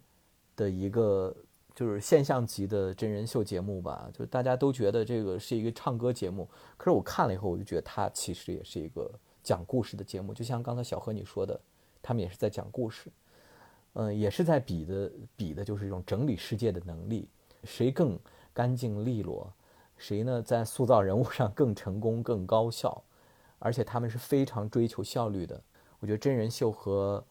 的一个就是现象级的真人秀节目吧。就是大家都觉得这个是一个唱歌节目，可是我看了以后，我就觉得它其实也是一个讲故事的节目。就像刚才小何你说的，他们也是在讲故事。嗯，也是在比的，比的就是一种整理世界的能力，谁更干净利落，谁呢在塑造人物上 [LAUGHS] 更成功、更高效，而且他们是非常追求效率的。我觉得真人秀和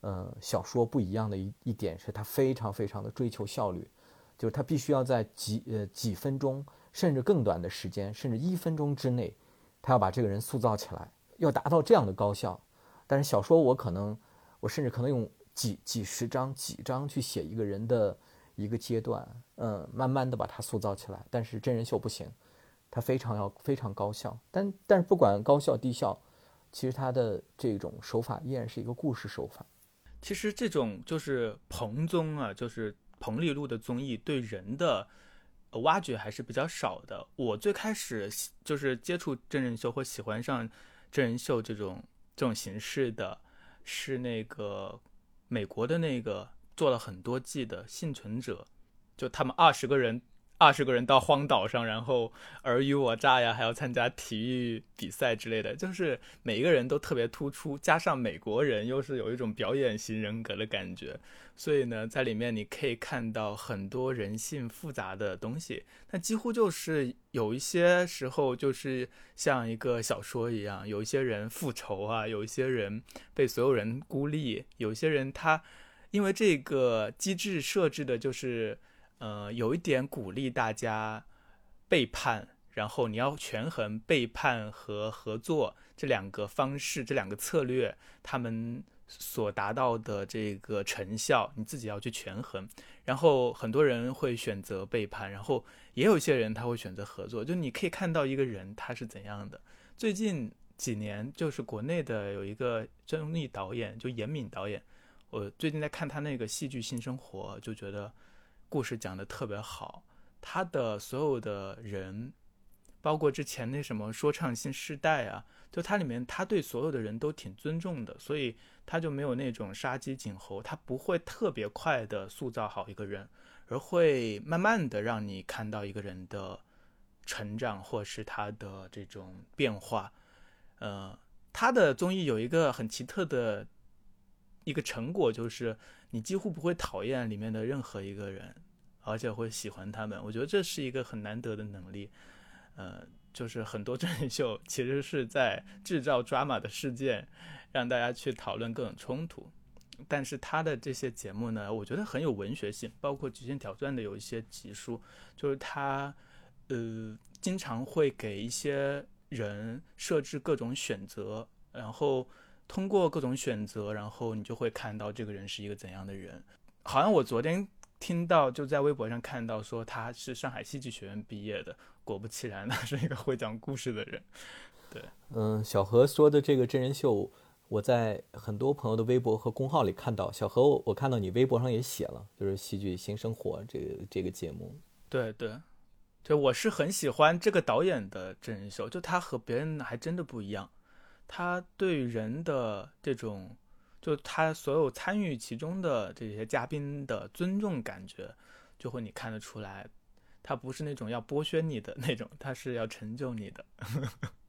呃小说不一样的一一点是，它非常非常的追求效率，就是它必须要在几呃几分钟甚至更短的时间，甚至一分钟之内，他要把这个人塑造起来，要达到这样的高效。但是小说我可能我甚至可能用几几十章几章去写一个人的一个阶段，嗯，慢慢的把它塑造起来。但是真人秀不行，它非常要非常高效。但但是不管高效低效，其实它的这种手法依然是一个故事手法。其实这种就是彭综啊，就是彭丽露的综艺对人的挖掘还是比较少的。我最开始就是接触真人秀或喜欢上真人秀这种这种形式的，是那个美国的那个做了很多季的《幸存者》，就他们二十个人。二十个人到荒岛上，然后尔虞我诈呀，还要参加体育比赛之类的，就是每一个人都特别突出，加上美国人又是有一种表演型人格的感觉，所以呢，在里面你可以看到很多人性复杂的东西。那几乎就是有一些时候就是像一个小说一样，有一些人复仇啊，有一些人被所有人孤立，有些人他因为这个机制设置的就是。呃，有一点鼓励大家背叛，然后你要权衡背叛和合作这两个方式、这两个策略，他们所达到的这个成效，你自己要去权衡。然后很多人会选择背叛，然后也有一些人他会选择合作。就你可以看到一个人他是怎样的。最近几年，就是国内的有一个综艺导演，就严敏导演，我最近在看他那个戏剧《新生活》，就觉得。故事讲的特别好，他的所有的人，包括之前那什么说唱新时代啊，就它里面他对所有的人都挺尊重的，所以他就没有那种杀鸡儆猴，他不会特别快的塑造好一个人，而会慢慢的让你看到一个人的成长或是他的这种变化。呃，他的综艺有一个很奇特的一个成果就是。你几乎不会讨厌里面的任何一个人，而且会喜欢他们。我觉得这是一个很难得的能力。呃，就是很多 [LAUGHS] 真人秀其实是在制造 drama 的事件，让大家去讨论各种冲突。但是他的这些节目呢，我觉得很有文学性，包括《极限挑战》的有一些集数，就是他呃经常会给一些人设置各种选择，然后。通过各种选择，然后你就会看到这个人是一个怎样的人。好像我昨天听到，就在微博上看到说他是上海戏剧学院毕业的。果不其然，他是一个会讲故事的人。对，嗯，小何说的这个真人秀，我在很多朋友的微博和公号里看到。小何，我看到你微博上也写了，就是《戏剧新生活》这个这个节目。对对，对我是很喜欢这个导演的真人秀，就他和别人还真的不一样。他对人的这种，就他所有参与其中的这些嘉宾的尊重感觉，就会你看得出来，他不是那种要剥削你的那种，他是要成就你的。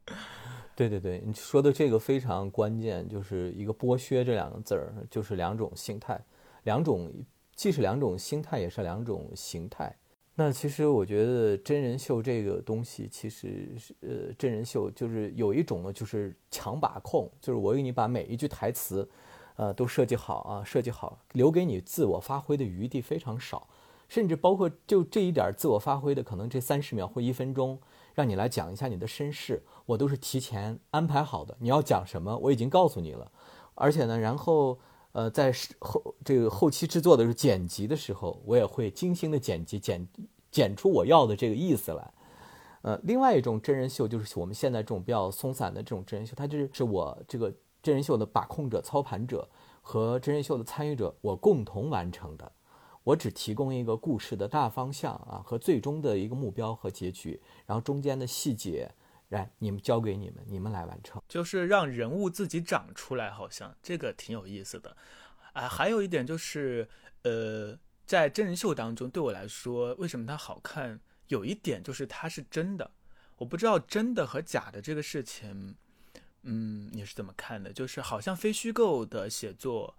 [LAUGHS] 对对对，你说的这个非常关键，就是一个剥削这两个字儿，就是两种心态，两种既是两种心态，也是两种形态。那其实我觉得真人秀这个东西，其实是呃，真人秀就是有一种呢，就是强把控，就是我给你把每一句台词，呃，都设计好啊，设计好，留给你自我发挥的余地非常少，甚至包括就这一点自我发挥的，可能这三十秒或一分钟，让你来讲一下你的身世，我都是提前安排好的，你要讲什么，我已经告诉你了，而且呢，然后。呃，在后这个后期制作的时候，剪辑的时候，我也会精心的剪辑，剪剪出我要的这个意思来。呃，另外一种真人秀就是我们现在这种比较松散的这种真人秀，它就是是我这个真人秀的把控者、操盘者和真人秀的参与者，我共同完成的。我只提供一个故事的大方向啊，和最终的一个目标和结局，然后中间的细节。来，你们交给你们，你们来完成，就是让人物自己长出来，好像这个挺有意思的。啊，还有一点就是，呃，在真人秀当中，对我来说，为什么它好看？有一点就是它是真的。我不知道真的和假的这个事情，嗯，你是怎么看的？就是好像非虚构的写作，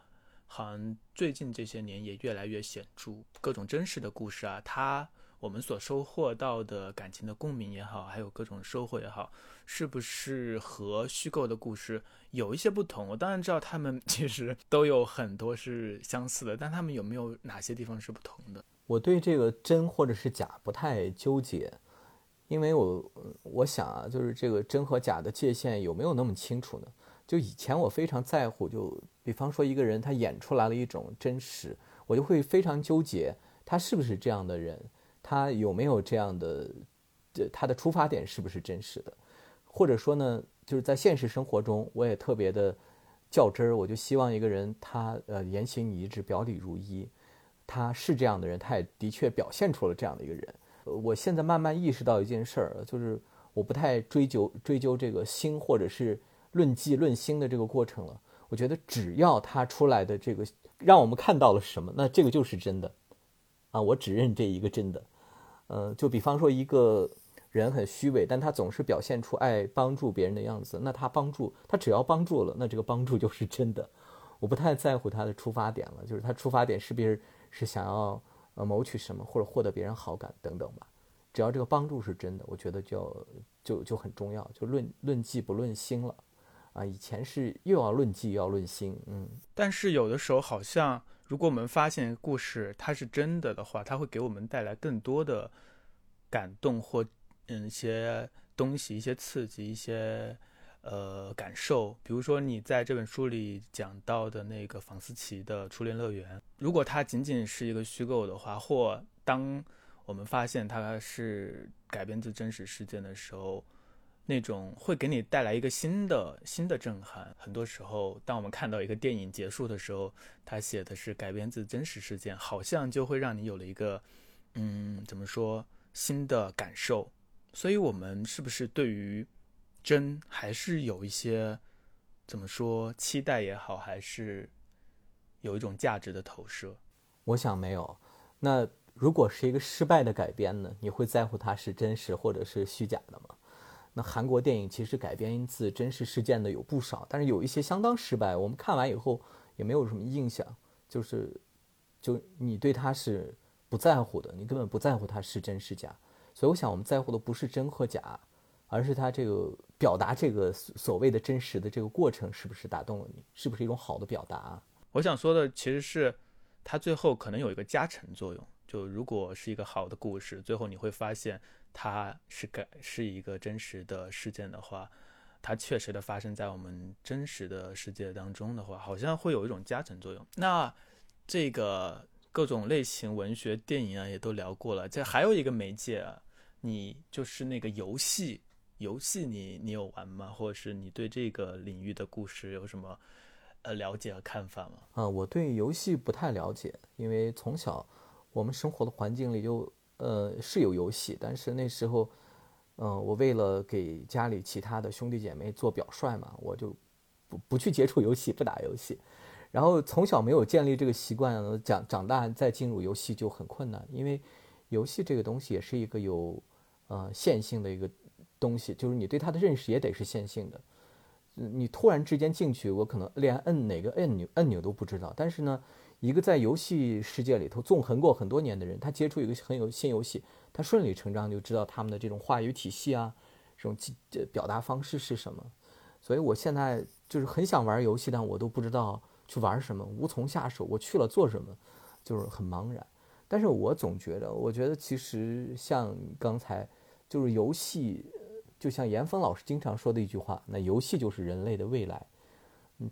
好像最近这些年也越来越显著，各种真实的故事啊，它。我们所收获到的感情的共鸣也好，还有各种收获也好，是不是和虚构的故事有一些不同？我当然知道他们 [LAUGHS] 其实都有很多是相似的，但他们有没有哪些地方是不同的？我对这个真或者是假不太纠结，因为我我想啊，就是这个真和假的界限有没有那么清楚呢？就以前我非常在乎，就比方说一个人他演出来了一种真实，我就会非常纠结他是不是这样的人，他有没有这样的，这他的出发点是不是真实的？或者说呢，就是在现实生活中，我也特别的较真儿，我就希望一个人他呃言行一致，表里如一。他是这样的人，他也的确表现出了这样的一个人。我现在慢慢意识到一件事儿，就是我不太追究追究这个心或者是论迹论心的这个过程了。我觉得只要他出来的这个让我们看到了什么，那这个就是真的啊！我只认这一个真的。呃，就比方说一个人很虚伪，但他总是表现出爱帮助别人的样子，那他帮助他只要帮助了，那这个帮助就是真的。我不太在乎他的出发点了，就是他出发点是不是。是想要呃谋取什么或者获得别人好感等等吧，只要这个帮助是真的，我觉得就就就很重要，就论论迹不论心了，啊，以前是又要论迹又要论心，嗯，但是有的时候好像如果我们发现故事它是真的的话，它会给我们带来更多的感动或嗯一些东西，一些刺激，一些。呃，感受，比如说你在这本书里讲到的那个房思琪的初恋乐园，如果它仅仅是一个虚构的话，或当我们发现它是改编自真实事件的时候，那种会给你带来一个新的新的震撼。很多时候，当我们看到一个电影结束的时候，它写的是改编自真实事件，好像就会让你有了一个，嗯，怎么说新的感受。所以，我们是不是对于？真还是有一些，怎么说期待也好，还是有一种价值的投射。我想没有。那如果是一个失败的改编呢？你会在乎它是真实或者是虚假的吗？那韩国电影其实改编自真实事件的有不少，但是有一些相当失败。我们看完以后也没有什么印象，就是就你对它是不在乎的，你根本不在乎它是真是假。所以我想我们在乎的不是真和假。而是他这个表达这个所谓的真实的这个过程，是不是打动了你？是不是一种好的表达？我想说的其实是，它最后可能有一个加成作用。就如果是一个好的故事，最后你会发现它是改是一个真实的事件的话，它确实的发生在我们真实的世界当中的话，好像会有一种加成作用。那这个各种类型文学电影啊，也都聊过了。这还有一个媒介啊，你就是那个游戏。游戏你你有玩吗？或者是你对这个领域的故事有什么呃了解和看法吗？啊，我对游戏不太了解，因为从小我们生活的环境里就呃是有游戏，但是那时候嗯我为了给家里其他的兄弟姐妹做表率嘛，我就不不去接触游戏，不打游戏，然后从小没有建立这个习惯，长长大再进入游戏就很困难，因为游戏这个东西也是一个有呃线性的一个。东西就是你对它的认识也得是线性的，你突然之间进去，我可能连摁哪个按钮按钮都不知道。但是呢，一个在游戏世界里头纵横过很多年的人，他接触一个很有新游戏，他顺理成章就知道他们的这种话语体系啊，这种这表达方式是什么。所以我现在就是很想玩游戏，但我都不知道去玩什么，无从下手。我去了做什么，就是很茫然。但是我总觉得，我觉得其实像刚才就是游戏。就像严峰老师经常说的一句话，那游戏就是人类的未来，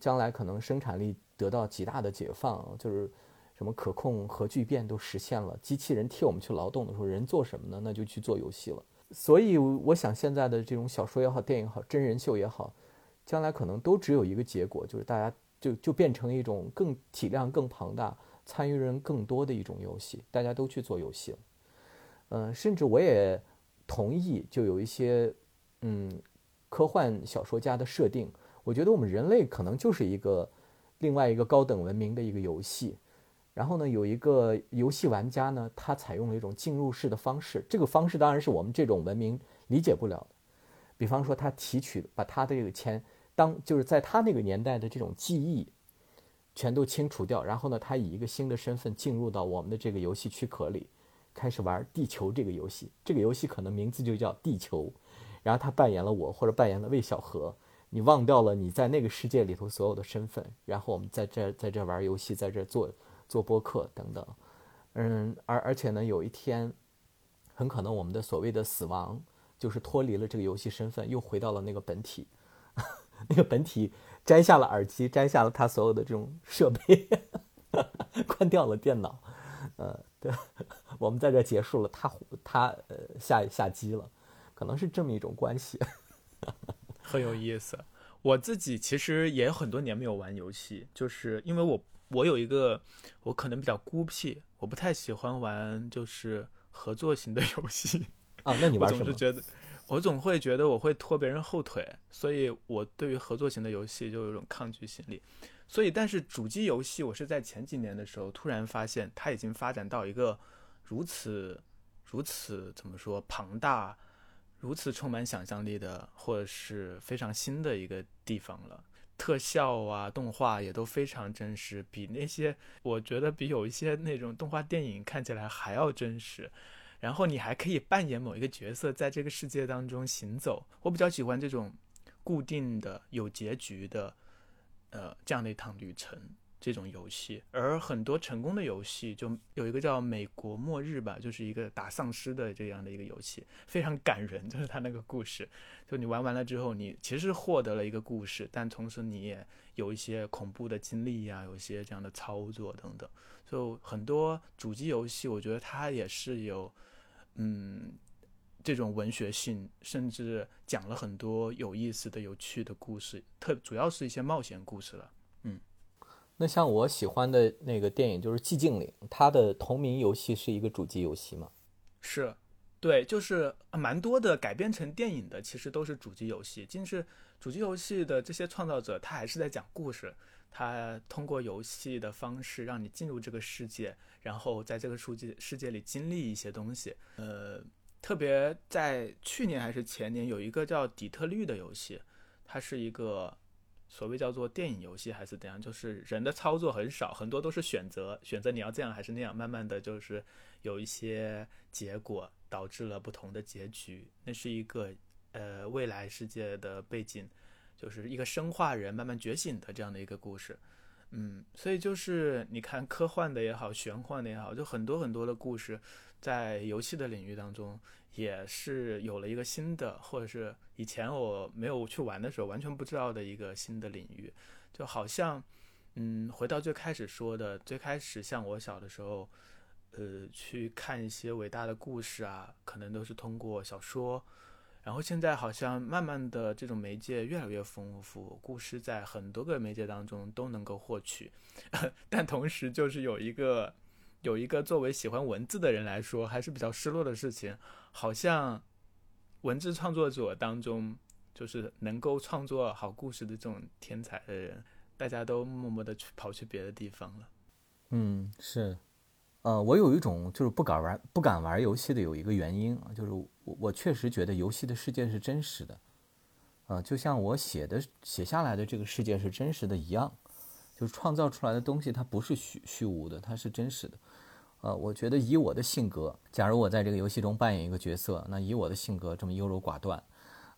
将来可能生产力得到极大的解放，就是什么可控核聚变都实现了，机器人替我们去劳动的时候，人做什么呢？那就去做游戏了。所以我想，现在的这种小说也好，电影好，真人秀也好，将来可能都只有一个结果，就是大家就就变成一种更体量更庞大、参与人更多的一种游戏，大家都去做游戏了。嗯，甚至我也同意，就有一些。嗯，科幻小说家的设定，我觉得我们人类可能就是一个另外一个高等文明的一个游戏。然后呢，有一个游戏玩家呢，他采用了一种进入式的方式，这个方式当然是我们这种文明理解不了的。比方说，他提取把他的这个前当就是在他那个年代的这种记忆全都清除掉，然后呢，他以一个新的身份进入到我们的这个游戏躯壳里。开始玩地球这个游戏，这个游戏可能名字就叫地球，然后他扮演了我或者扮演了魏小河，你忘掉了你在那个世界里头所有的身份，然后我们在这在这玩游戏，在这做做播客等等，嗯，而而且呢，有一天，很可能我们的所谓的死亡就是脱离了这个游戏身份，又回到了那个本体，[LAUGHS] 那个本体摘下了耳机，摘下了他所有的这种设备，[LAUGHS] 关掉了电脑。呃，对，我们在这结束了，他他呃下下机了，可能是这么一种关系，很有意思。我自己其实也有很多年没有玩游戏，就是因为我我有一个我可能比较孤僻，我不太喜欢玩就是合作型的 [LAUGHS] 游戏啊。那你玩什么？我总是觉得我总会觉得我会拖别人后腿，所以我对于合作型的游戏就有一种抗拒心理。所以，但是主机游戏，我是在前几年的时候突然发现，它已经发展到一个如此、如此怎么说庞大、如此充满想象力的，或者是非常新的一个地方了。特效啊，动画也都非常真实，比那些我觉得比有一些那种动画电影看起来还要真实。然后你还可以扮演某一个角色，在这个世界当中行走。我比较喜欢这种固定的、有结局的。呃，这样的一趟旅程，这种游戏，而很多成功的游戏，就有一个叫《美国末日》吧，就是一个打丧尸的这样的一个游戏，非常感人，就是他那个故事，就你玩完了之后，你其实获得了一个故事，但同时你也有一些恐怖的经历呀，有一些这样的操作等等，就很多主机游戏，我觉得它也是有，嗯。这种文学性，甚至讲了很多有意思的、有趣的故事，特主要是一些冒险故事了。那像我喜欢的那个电影就是《寂静岭》，它的同名游戏是一个主机游戏吗？是，对，就是蛮多的改编成电影的，其实都是主机游戏。就是主机游戏的这些创造者，他还是在讲故事，他通过游戏的方式让你进入这个世界，然后在这个世界世界里经历一些东西。呃。特别在去年还是前年，有一个叫《底特律》的游戏，它是一个所谓叫做电影游戏还是怎样，就是人的操作很少，很多都是选择，选择你要这样还是那样，慢慢的就是有一些结果导致了不同的结局。那是一个呃未来世界的背景，就是一个生化人慢慢觉醒的这样的一个故事。嗯，所以就是你看科幻的也好，玄幻的也好，就很多很多的故事。在游戏的领域当中，也是有了一个新的，或者是以前我没有去玩的时候完全不知道的一个新的领域。就好像，嗯，回到最开始说的，最开始像我小的时候，呃，去看一些伟大的故事啊，可能都是通过小说。然后现在好像慢慢的这种媒介越来越丰富，故事在很多个媒介当中都能够获取，[LAUGHS] 但同时就是有一个。有一个作为喜欢文字的人来说，还是比较失落的事情。好像文字创作者当中，就是能够创作好故事的这种天才的人，大家都默默的去跑去别的地方了。嗯，是。呃，我有一种就是不敢玩、不敢玩游戏的有一个原因，就是我我确实觉得游戏的世界是真实的，呃，就像我写的写下来的这个世界是真实的一样。就是创造出来的东西，它不是虚虚无的，它是真实的。呃，我觉得以我的性格，假如我在这个游戏中扮演一个角色，那以我的性格这么优柔寡断，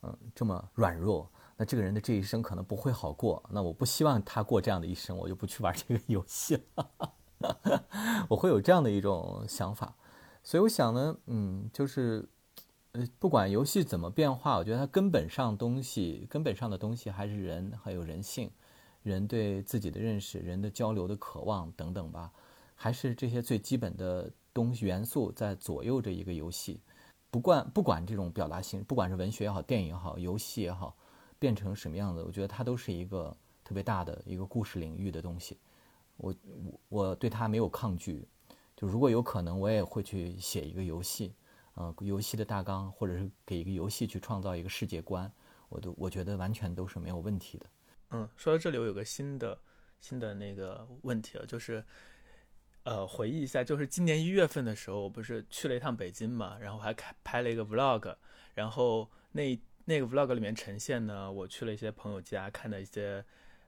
嗯，这么软弱，那这个人的这一生可能不会好过。那我不希望他过这样的一生，我就不去玩这个游戏了。[LAUGHS] 我会有这样的一种想法。所以我想呢，嗯，就是，呃，不管游戏怎么变化，我觉得它根本上东西，根本上的东西还是人，还有人性。人对自己的认识、人的交流的渴望等等吧，还是这些最基本的东西元素在左右着一个游戏。不管不管这种表达性，不管是文学也好、电影也好、游戏也好，变成什么样子，我觉得它都是一个特别大的一个故事领域的东西。我我我对它没有抗拒。就如果有可能，我也会去写一个游戏，呃，游戏的大纲，或者是给一个游戏去创造一个世界观，我都我觉得完全都是没有问题的。嗯，说到这里，我有个新的新的那个问题了，就是，呃，回忆一下，就是今年一月份的时候，我不是去了一趟北京嘛，然后还拍了一个 vlog，然后那那个 vlog 里面呈现呢，我去了一些朋友家，看的一些，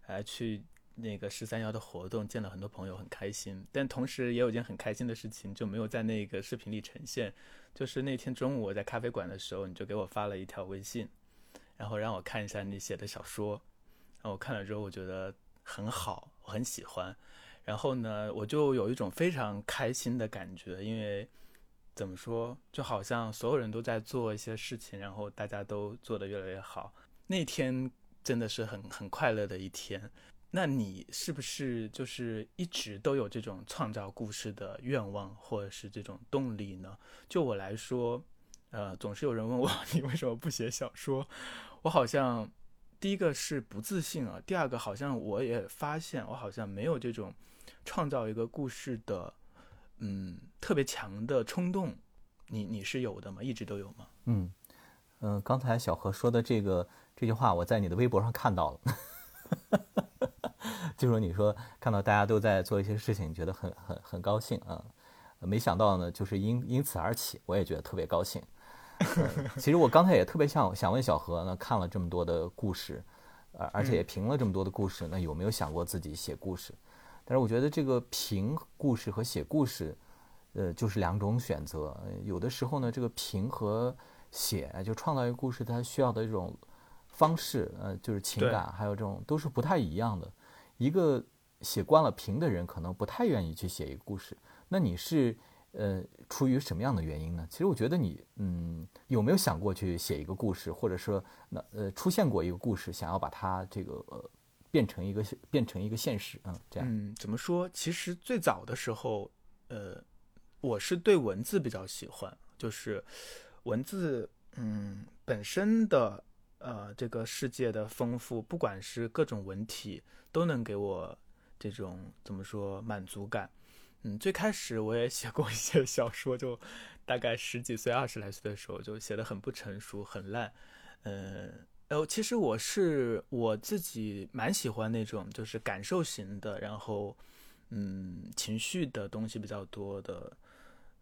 呃，去那个十三幺的活动，见了很多朋友，很开心。但同时也有一件很开心的事情，就没有在那个视频里呈现。就是那天中午我在咖啡馆的时候，你就给我发了一条微信，然后让我看一下你写的小说。然后我看了之后，我觉得很好，我很喜欢。然后呢，我就有一种非常开心的感觉，因为怎么说，就好像所有人都在做一些事情，然后大家都做得越来越好。那天真的是很很快乐的一天。那你是不是就是一直都有这种创造故事的愿望，或者是这种动力呢？就我来说，呃，总是有人问我 [LAUGHS] 你为什么不写小说，我好像第一个是不自信啊，第二个好像我也发现我好像没有这种创造一个故事的，嗯，特别强的冲动。你你是有的吗？一直都有吗？嗯嗯，刚才小何说的这个这句话，我在你的微博上看到了。[LAUGHS] 就说你说看到大家都在做一些事情，觉得很很很高兴啊，没想到呢，就是因因此而起，我也觉得特别高兴。其实我刚才也特别想想问小何，呢看了这么多的故事，而而且也评了这么多的故事，那有没有想过自己写故事？但是我觉得这个评故事和写故事，呃，就是两种选择。有的时候呢，这个评和写就创造一个故事，它需要的这种方式，呃，就是情感，还有这种都是不太一样的。一个写惯了评的人，可能不太愿意去写一个故事。那你是呃出于什么样的原因呢？其实我觉得你嗯有没有想过去写一个故事，或者说那呃出现过一个故事，想要把它这个呃变成一个变成一个现实嗯这样嗯怎么说？其实最早的时候呃我是对文字比较喜欢，就是文字嗯本身的。呃，这个世界的丰富，不管是各种文体，都能给我这种怎么说满足感。嗯，最开始我也写过一些小说，就大概十几岁、二十来岁的时候，就写的很不成熟、很烂。嗯，哦，其实我是我自己蛮喜欢那种就是感受型的，然后嗯，情绪的东西比较多的，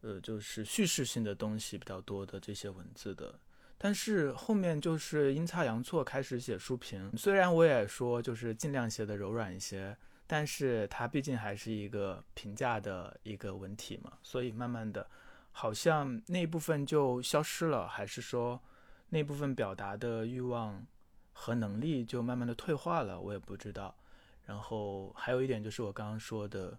呃，就是叙事性的东西比较多的这些文字的。但是后面就是阴差阳错开始写书评，虽然我也说就是尽量写的柔软一些，但是它毕竟还是一个评价的一个文体嘛，所以慢慢的，好像那部分就消失了，还是说那部分表达的欲望和能力就慢慢的退化了，我也不知道。然后还有一点就是我刚刚说的，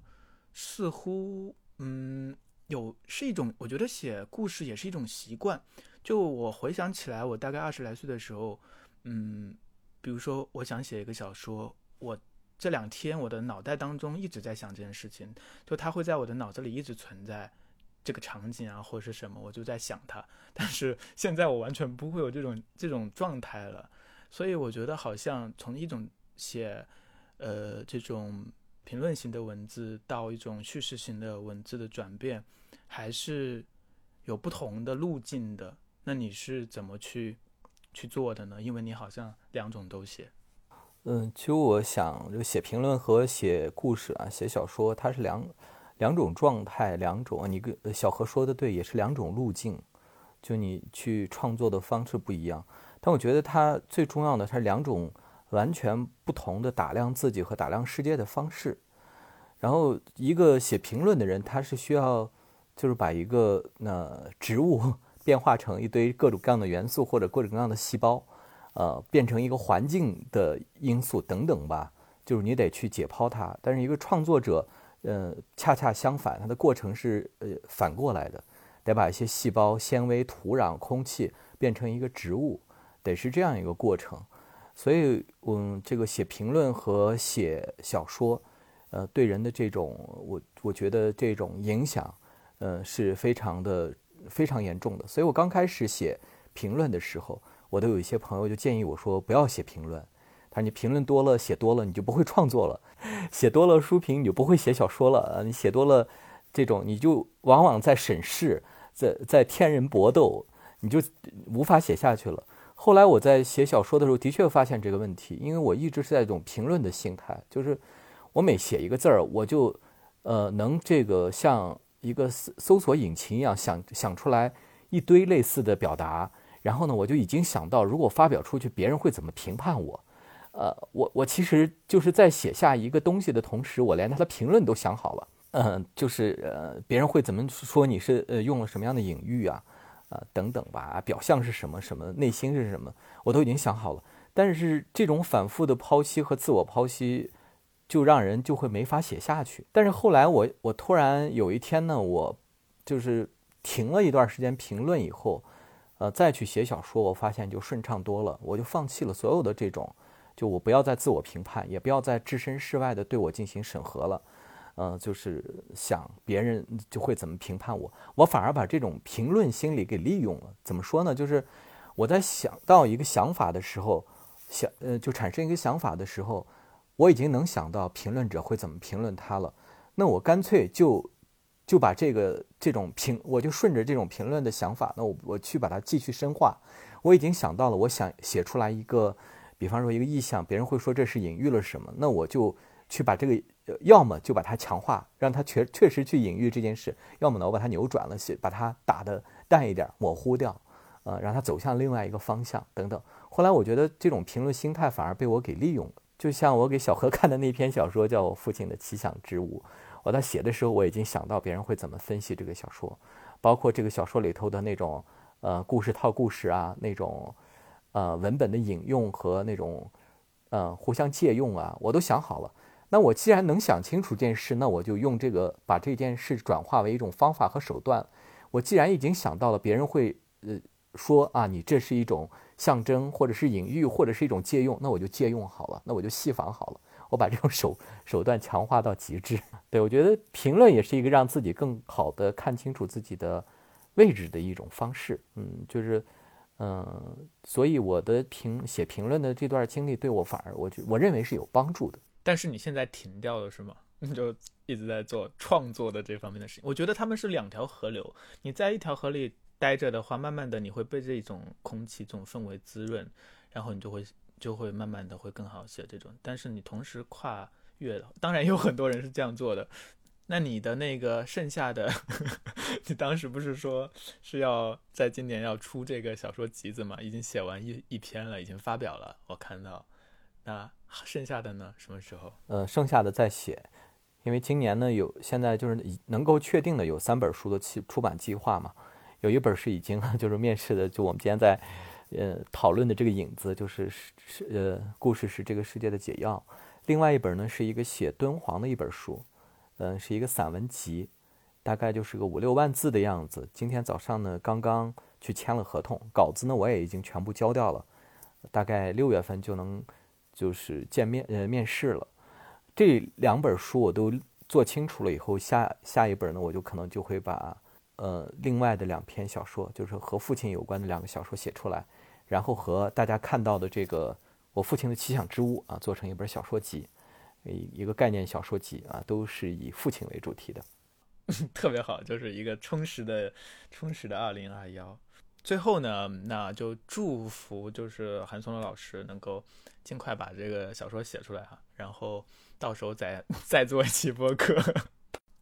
似乎嗯有是一种，我觉得写故事也是一种习惯。就我回想起来，我大概二十来岁的时候，嗯，比如说我想写一个小说，我这两天我的脑袋当中一直在想这件事情，就它会在我的脑子里一直存在这个场景啊，或者是什么，我就在想它。但是现在我完全不会有这种这种状态了，所以我觉得好像从一种写呃这种评论型的文字到一种叙事型的文字的转变，还是有不同的路径的。那你是怎么去去做的呢？因为你好像两种都写。嗯，其实我想，就写评论和写故事啊，写小说，它是两两种状态，两种。你跟小何说的对，也是两种路径。就你去创作的方式不一样，但我觉得它最重要的，它是两种完全不同的打量自己和打量世界的方式。然后，一个写评论的人，他是需要就是把一个那植物。变化成一堆各种各样的元素或者各种各样的细胞，呃，变成一个环境的因素等等吧，就是你得去解剖它。但是一个创作者，呃，恰恰相反，它的过程是呃反过来的，得把一些细胞、纤维、土壤、空气变成一个植物，得是这样一个过程。所以，嗯，这个写评论和写小说，呃，对人的这种，我我觉得这种影响，呃，是非常的。非常严重的，所以我刚开始写评论的时候，我都有一些朋友就建议我说不要写评论，他说你评论多了，写多了你就不会创作了，[LAUGHS] 写多了书评你就不会写小说了，你写多了这种你就往往在审视，在在天人搏斗，你就无法写下去了。后来我在写小说的时候，的确发现这个问题，因为我一直是在一种评论的心态，就是我每写一个字儿，我就呃能这个像。一个搜搜索引擎一样想想出来一堆类似的表达，然后呢，我就已经想到如果发表出去，别人会怎么评判我，呃，我我其实就是在写下一个东西的同时，我连他的评论都想好了。嗯，就是呃，别人会怎么说你是呃用了什么样的隐喻啊，呃等等吧，表象是什么，什么内心是什么，我都已经想好了。但是这种反复的剖析和自我剖析，就让人就会没法写下去。但是后来我我突然有一天呢，我就是停了一段时间评论以后，呃，再去写小说，我发现就顺畅多了。我就放弃了所有的这种，就我不要再自我评判，也不要再置身事外的对我进行审核了。嗯，就是想别人就会怎么评判我，我反而把这种评论心理给利用了。怎么说呢？就是我在想到一个想法的时候，想呃，就产生一个想法的时候，我已经能想到评论者会怎么评论他了。那我干脆就就把这个这种评，我就顺着这种评论的想法，那我我去把它继续深化。我已经想到了，我想写出来一个，比方说一个意象，别人会说这是隐喻了什么，那我就去把这个。要么就把它强化，让它确确实去隐喻这件事；要么呢，我把它扭转了，写把它打的淡一点，模糊掉，呃，让它走向另外一个方向等等。后来我觉得这种评论心态反而被我给利用了。就像我给小何看的那篇小说，叫《我父亲的奇想之物》，我在写的时候，我已经想到别人会怎么分析这个小说，包括这个小说里头的那种呃故事套故事啊，那种呃文本的引用和那种呃互相借用啊，我都想好了。那我既然能想清楚这件事，那我就用这个把这件事转化为一种方法和手段。我既然已经想到了别人会呃说啊，你这是一种象征，或者是隐喻，或者是一种借用，那我就借用好了，那我就戏仿好了。我把这种手手段强化到极致。对我觉得评论也是一个让自己更好的看清楚自己的位置的一种方式。嗯，就是嗯，所以我的评写评论的这段经历对我反而我觉我认为是有帮助的。但是你现在停掉了是吗？[LAUGHS] 就一直在做创作的这方面的事情。我觉得他们是两条河流，你在一条河里待着的话，慢慢的你会被这种空气、这种氛围滋润，然后你就会就会慢慢的会更好写这种。但是你同时跨越，当然有很多人是这样做的。那你的那个剩下的，[LAUGHS] 你当时不是说是要在今年要出这个小说集子吗？已经写完一一篇了，已经发表了，我看到。那剩下的呢？什么时候？呃，剩下的再写，因为今年呢有现在就是能够确定的有三本书的期出版计划嘛，有一本是已经 [LAUGHS] 就是面试的，就我们今天在呃讨论的这个影子，就是是呃故事是这个世界的解药。另外一本呢是一个写敦煌的一本书，嗯，是一个散文集，大概就是个五六万字的样子。今天早上呢刚刚去签了合同，稿子呢我也已经全部交掉了，大概六月份就能。就是见面呃面试了，这两本书我都做清楚了以后，下下一本呢，我就可能就会把呃另外的两篇小说，就是和父亲有关的两个小说写出来，然后和大家看到的这个我父亲的奇想之屋啊，做成一本小说集，一一个概念小说集啊，都是以父亲为主题的，[LAUGHS] 特别好，就是一个充实的充实的二零二幺。最后呢，那就祝福就是韩松的老师能够。尽快把这个小说写出来哈，然后到时候再 [LAUGHS] 再做一期播客。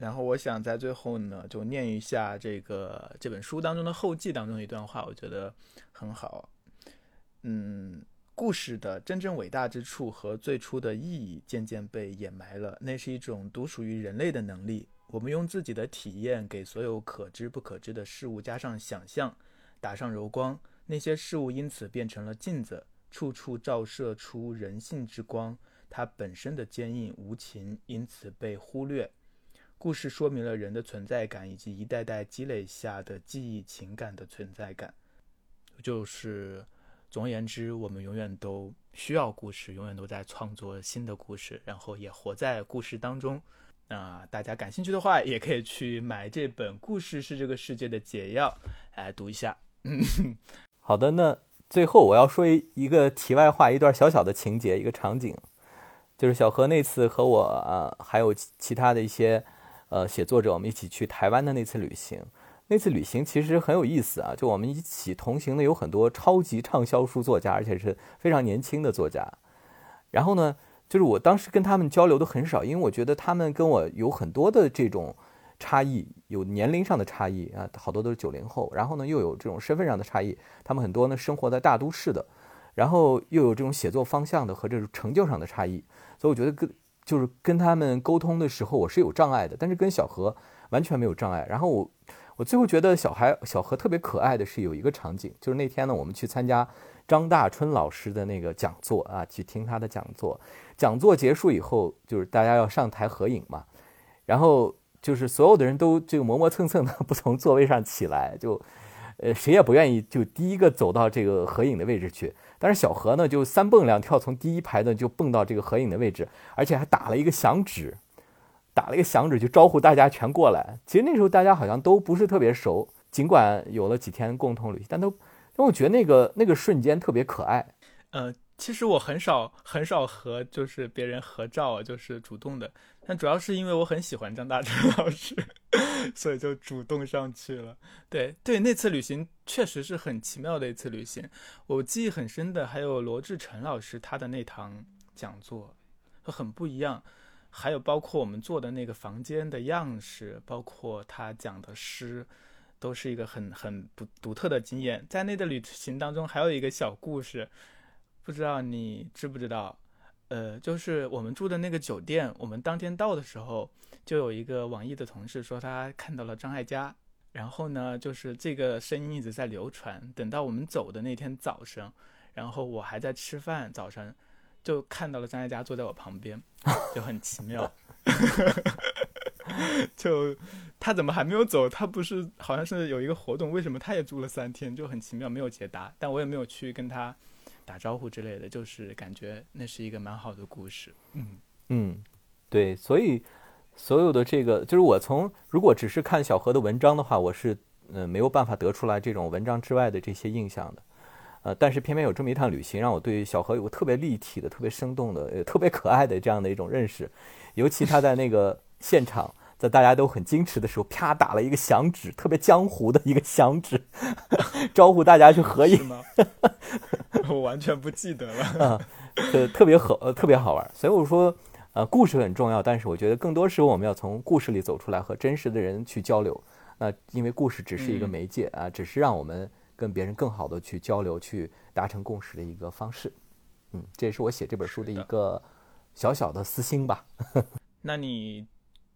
然后我想在最后呢，就念一下这个这本书当中的后记当中的一段话，我觉得很好。嗯，故事的真正伟大之处和最初的意义渐渐被掩埋了，那是一种独属于人类的能力。我们用自己的体验给所有可知不可知的事物加上想象，打上柔光，那些事物因此变成了镜子。处处照射出人性之光，它本身的坚硬无情因此被忽略。故事说明了人的存在感以及一代代积累下的记忆情感的存在感。就是，总而言之，我们永远都需要故事，永远都在创作新的故事，然后也活在故事当中。那大家感兴趣的话，也可以去买这本《故事是这个世界的解药》来读一下。[LAUGHS] 好的，那。最后我要说一一个题外话，一段小小的情节，一个场景，就是小何那次和我啊，还有其他的一些呃写作者，我们一起去台湾的那次旅行。那次旅行其实很有意思啊，就我们一起同行的有很多超级畅销书作家，而且是非常年轻的作家。然后呢，就是我当时跟他们交流的很少，因为我觉得他们跟我有很多的这种。差异有年龄上的差异啊，好多都是九零后，然后呢又有这种身份上的差异，他们很多呢生活在大都市的，然后又有这种写作方向的和这种成就上的差异，所以我觉得跟就是跟他们沟通的时候我是有障碍的，但是跟小何完全没有障碍。然后我我最后觉得小孩小何特别可爱的是有一个场景，就是那天呢我们去参加张大春老师的那个讲座啊，去听他的讲座。讲座结束以后，就是大家要上台合影嘛，然后就是所有的人都就磨磨蹭蹭的 [LAUGHS] 不从座位上起来，就呃谁也不愿意就第一个走到这个合影的位置去。但是小何呢，就三蹦两跳从第一排呢就蹦到这个合影的位置，而且还打了一个响指，打了一个响指就招呼大家全过来。其实那时候大家好像都不是特别熟，尽管有了几天共同旅行，但都，但我觉得那个那个瞬间特别可爱。呃，其实我很少很少和就是别人合照，就是主动的，但主要是因为我很喜欢张大春老师。所以就主动上去了。对对，那次旅行确实是很奇妙的一次旅行。我记忆很深的还有罗志成老师他的那堂讲座，很不一样。还有包括我们坐的那个房间的样式，包括他讲的诗，都是一个很很独独特的经验。在那个旅行当中，还有一个小故事，不知道你知不知道？呃，就是我们住的那个酒店，我们当天到的时候。就有一个网易的同事说他看到了张艾嘉，然后呢，就是这个声音一直在流传。等到我们走的那天早上，然后我还在吃饭，早上就看到了张艾嘉坐在我旁边，就很奇妙。[LAUGHS] 就他怎么还没有走？他不是好像是有一个活动？为什么他也住了三天？就很奇妙，没有解答。但我也没有去跟他打招呼之类的，就是感觉那是一个蛮好的故事。嗯嗯，对，所以。所有的这个，就是我从如果只是看小何的文章的话，我是呃没有办法得出来这种文章之外的这些印象的，呃，但是偏偏有这么一趟旅行，让我对小何有个特别立体的、特别生动的、呃特别可爱的这样的一种认识。尤其他在那个现场，在大家都很矜持的时候，啪打了一个响指，特别江湖的一个响指，[LAUGHS] 招呼大家去 [LAUGHS] 合影。[LAUGHS] 我完全不记得了。啊，呃，特别好，呃，特别好玩。所以我说。呃，故事很重要，但是我觉得更多时候我们要从故事里走出来，和真实的人去交流。那因为故事只是一个媒介啊，只是让我们跟别人更好的去交流、去达成共识的一个方式。嗯，这也是我写这本书的一个小小的私心吧。那你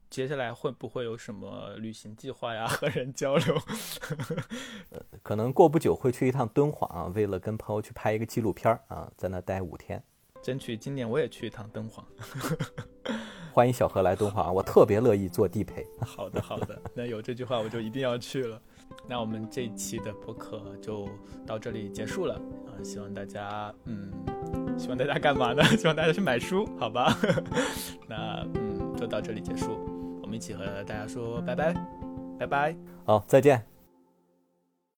接下来会不会有什么旅行计划呀？和人交流？呃，[LAUGHS] 可能过不久会去一趟敦煌啊，为了跟朋友去拍一个纪录片啊，在那待五天。争取今年我也去一趟敦煌，[LAUGHS] 欢迎小何来敦煌，我特别乐意做地陪。[LAUGHS] 好的，好的，那有这句话我就一定要去了。那我们这一期的播客就到这里结束了啊！希望大家，嗯，希望大家干嘛呢？希望大家去买书，好吧？那嗯，就到这里结束，我们一起和大家说拜拜，拜拜，好，再见。